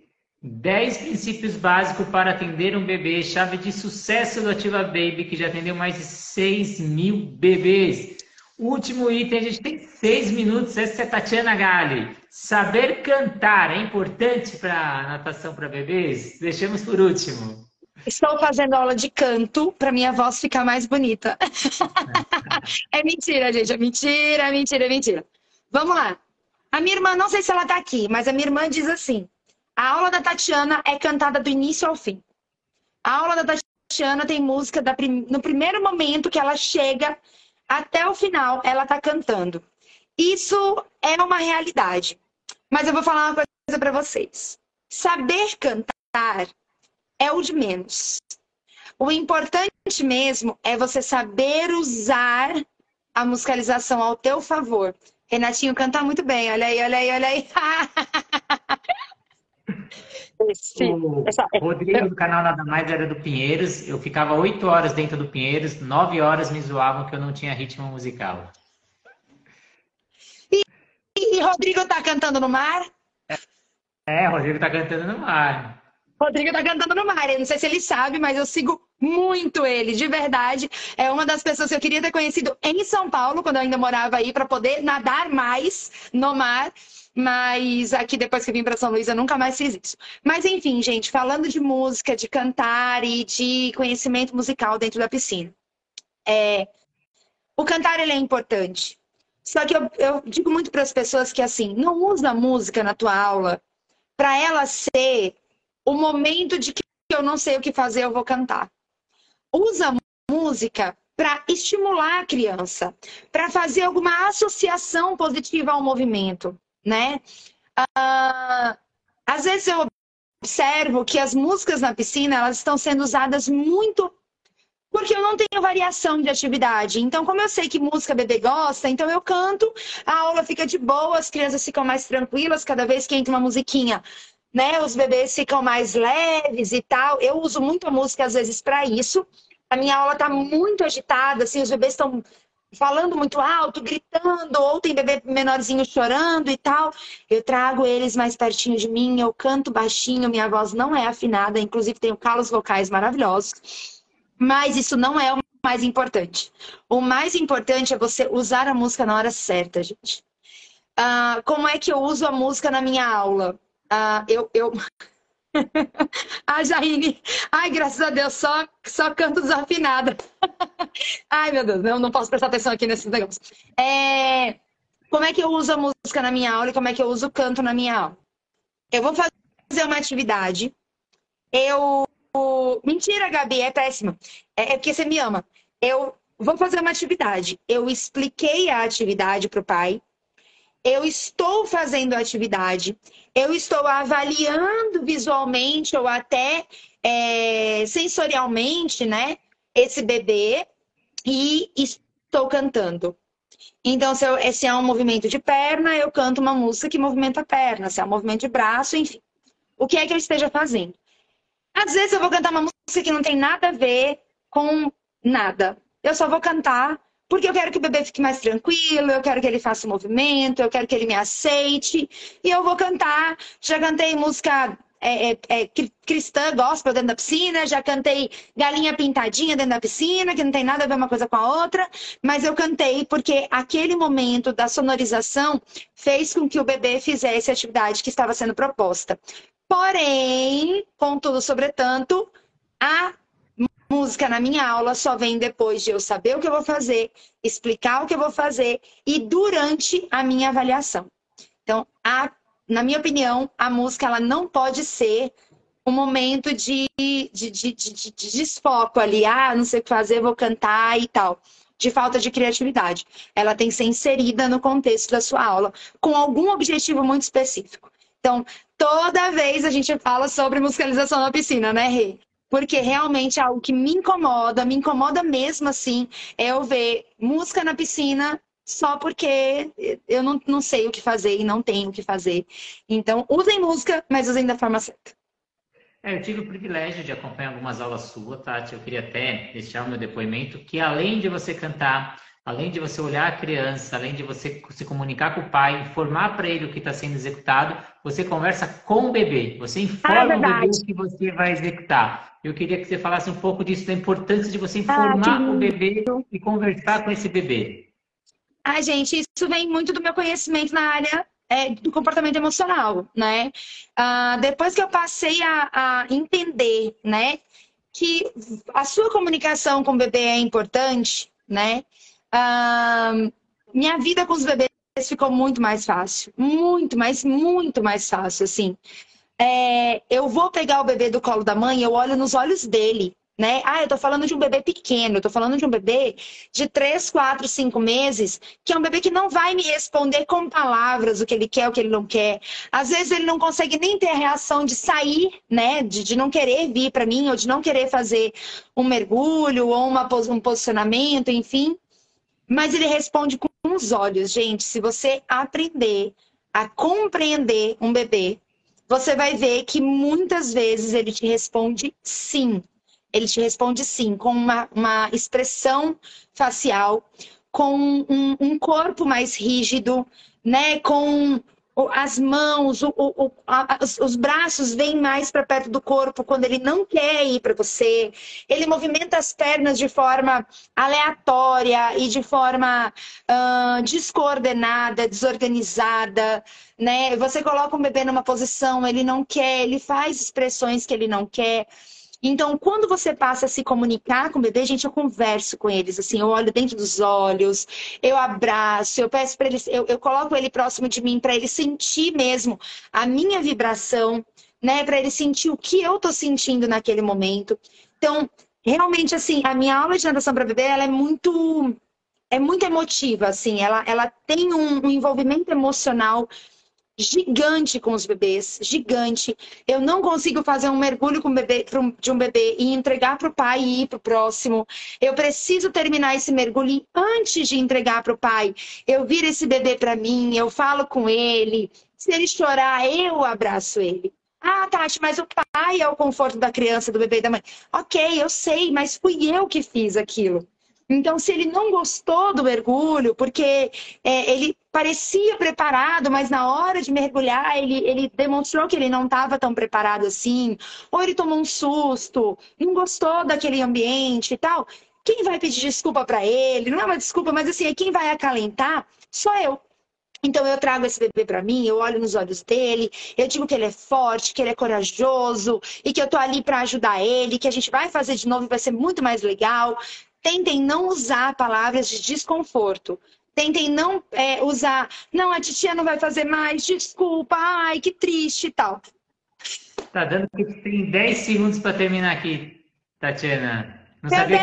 10 princípios básicos para atender um bebê. Chave de sucesso do Ativa Baby, que já atendeu mais de 6 mil bebês. Último item, a gente tem 6 minutos. Essa é a Tatiana Gali. Saber cantar é importante para natação para bebês? Deixamos por último. Estou fazendo aula de canto para minha voz ficar mais bonita. é mentira, gente. É mentira, é mentira, é mentira. Vamos lá. A minha irmã, não sei se ela está aqui, mas a minha irmã diz assim: a aula da Tatiana é cantada do início ao fim. A aula da Tatiana tem música da prim... no primeiro momento que ela chega até o final, ela está cantando. Isso é uma realidade. Mas eu vou falar uma coisa para vocês. Saber cantar é o de menos. O importante mesmo é você saber usar a musicalização ao teu favor. Renatinho canta muito bem. Olha aí, olha aí, olha aí. Esse, o essa... Rodrigo do canal Nada Mais era do Pinheiros. Eu ficava oito horas dentro do Pinheiros, nove horas me zoavam que eu não tinha ritmo musical. E, e Rodrigo tá cantando no mar? É, Rodrigo tá cantando no mar. Rodrigo tá cantando no mar. Eu não sei se ele sabe, mas eu sigo muito ele, de verdade. É uma das pessoas que eu queria ter conhecido em São Paulo, quando eu ainda morava aí, para poder nadar mais no mar. Mas aqui, depois que vim para São Luís, eu nunca mais fiz isso. Mas enfim, gente, falando de música, de cantar e de conhecimento musical dentro da piscina. É... O cantar ele é importante. Só que eu, eu digo muito para as pessoas que assim, não usa a música na tua aula para ela ser o momento de que eu não sei o que fazer, eu vou cantar. Usa música para estimular a criança, para fazer alguma associação positiva ao movimento, né? Ah, às vezes eu observo que as músicas na piscina elas estão sendo usadas muito porque eu não tenho variação de atividade. Então, como eu sei que música bebê gosta, então eu canto, a aula fica de boa, as crianças ficam mais tranquilas cada vez que entra uma musiquinha né? Os bebês ficam mais leves e tal. Eu uso muito a música às vezes para isso. A minha aula tá muito agitada, assim, os bebês estão falando muito alto, gritando, ou tem bebê menorzinho chorando e tal. Eu trago eles mais pertinho de mim, eu canto baixinho, minha voz não é afinada, inclusive tenho calos vocais maravilhosos. Mas isso não é o mais importante. O mais importante é você usar a música na hora certa, gente. Uh, como é que eu uso a música na minha aula? Uh, eu, eu... a Jaine, ai, graças a Deus, só, só canto desafinada. ai, meu Deus, eu não posso prestar atenção aqui nesses negócios. É... Como é que eu uso a música na minha aula e como é que eu uso o canto na minha aula? Eu vou fazer uma atividade. Eu. Mentira, Gabi, é péssima. É, é porque você me ama. Eu vou fazer uma atividade. Eu expliquei a atividade para o pai eu estou fazendo atividade, eu estou avaliando visualmente ou até é, sensorialmente, né, esse bebê e estou cantando. Então, se, eu, se é um movimento de perna, eu canto uma música que movimenta a perna, se é um movimento de braço, enfim. O que é que eu esteja fazendo? Às vezes eu vou cantar uma música que não tem nada a ver com nada. Eu só vou cantar porque eu quero que o bebê fique mais tranquilo, eu quero que ele faça o movimento, eu quero que ele me aceite. E eu vou cantar. Já cantei música é, é, é, cristã, gospel dentro da piscina, já cantei galinha pintadinha dentro da piscina, que não tem nada a ver uma coisa com a outra, mas eu cantei porque aquele momento da sonorização fez com que o bebê fizesse a atividade que estava sendo proposta. Porém, contudo, sobretanto, a Música na minha aula só vem depois de eu saber o que eu vou fazer, explicar o que eu vou fazer e durante a minha avaliação. Então, a, na minha opinião, a música ela não pode ser um momento de, de, de, de, de desfoco ali, ah, não sei o que fazer, vou cantar e tal de falta de criatividade. Ela tem que ser inserida no contexto da sua aula, com algum objetivo muito específico. Então, toda vez a gente fala sobre musicalização na piscina, né, Rê? Porque realmente é algo que me incomoda, me incomoda mesmo assim, é eu ver música na piscina só porque eu não, não sei o que fazer e não tenho o que fazer. Então, usem música, mas usem da forma certa. É, eu tive o privilégio de acompanhar algumas aulas suas, Tati. Eu queria até deixar o meu depoimento que além de você cantar além de você olhar a criança, além de você se comunicar com o pai, informar para ele o que está sendo executado, você conversa com o bebê, você informa é o bebê o que você vai executar. Eu queria que você falasse um pouco disso, da importância de você informar ah, o bebê e conversar com esse bebê. Ah, gente, isso vem muito do meu conhecimento na área é, do comportamento emocional, né? Ah, depois que eu passei a, a entender, né, que a sua comunicação com o bebê é importante, né? minha vida com os bebês ficou muito mais fácil. Muito, mas muito mais fácil, assim. É, eu vou pegar o bebê do colo da mãe, eu olho nos olhos dele, né? Ah, eu tô falando de um bebê pequeno, eu tô falando de um bebê de 3, 4, 5 meses, que é um bebê que não vai me responder com palavras o que ele quer, o que ele não quer. Às vezes ele não consegue nem ter a reação de sair, né? De, de não querer vir para mim, ou de não querer fazer um mergulho, ou uma, um posicionamento, enfim mas ele responde com os olhos. Gente, se você aprender a compreender um bebê, você vai ver que muitas vezes ele te responde sim. Ele te responde sim, com uma, uma expressão facial, com um, um corpo mais rígido, né? Com as mãos, o, o, a, os, os, braços vêm mais para perto do corpo quando ele não quer ir para você. Ele movimenta as pernas de forma aleatória e de forma uh, descoordenada, desorganizada. Né? Você coloca um bebê numa posição, ele não quer, ele faz expressões que ele não quer. Então, quando você passa a se comunicar com o bebê, gente, eu converso com eles, assim, eu olho dentro dos olhos, eu abraço, eu peço para eles, eu, eu coloco ele próximo de mim para ele sentir mesmo a minha vibração, né, para ele sentir o que eu tô sentindo naquele momento. Então, realmente, assim, a minha aula de natação para bebê, ela é muito é muito emotiva, assim, ela, ela tem um, um envolvimento emocional gigante com os bebês, gigante. Eu não consigo fazer um mergulho com bebê, de um bebê e entregar para o pai e ir para o próximo. Eu preciso terminar esse mergulho antes de entregar para o pai. Eu viro esse bebê para mim, eu falo com ele. Se ele chorar, eu abraço ele. Ah, Tati, mas o pai é o conforto da criança, do bebê e da mãe. Ok, eu sei, mas fui eu que fiz aquilo. Então, se ele não gostou do mergulho, porque é, ele parecia preparado, mas na hora de mergulhar ele, ele demonstrou que ele não estava tão preparado assim, ou ele tomou um susto, não gostou daquele ambiente e tal, quem vai pedir desculpa para ele? Não é uma desculpa, mas assim, quem vai acalentar sou eu. Então eu trago esse bebê para mim, eu olho nos olhos dele, eu digo que ele é forte, que ele é corajoso e que eu tô ali para ajudar ele, que a gente vai fazer de novo e vai ser muito mais legal. Tentem não usar palavras de desconforto. Tentem não é, usar, não, a titia não vai fazer mais, desculpa, ai, que triste e tal. Tá dando que tem 10 segundos para terminar aqui, Tatiana. Não sabia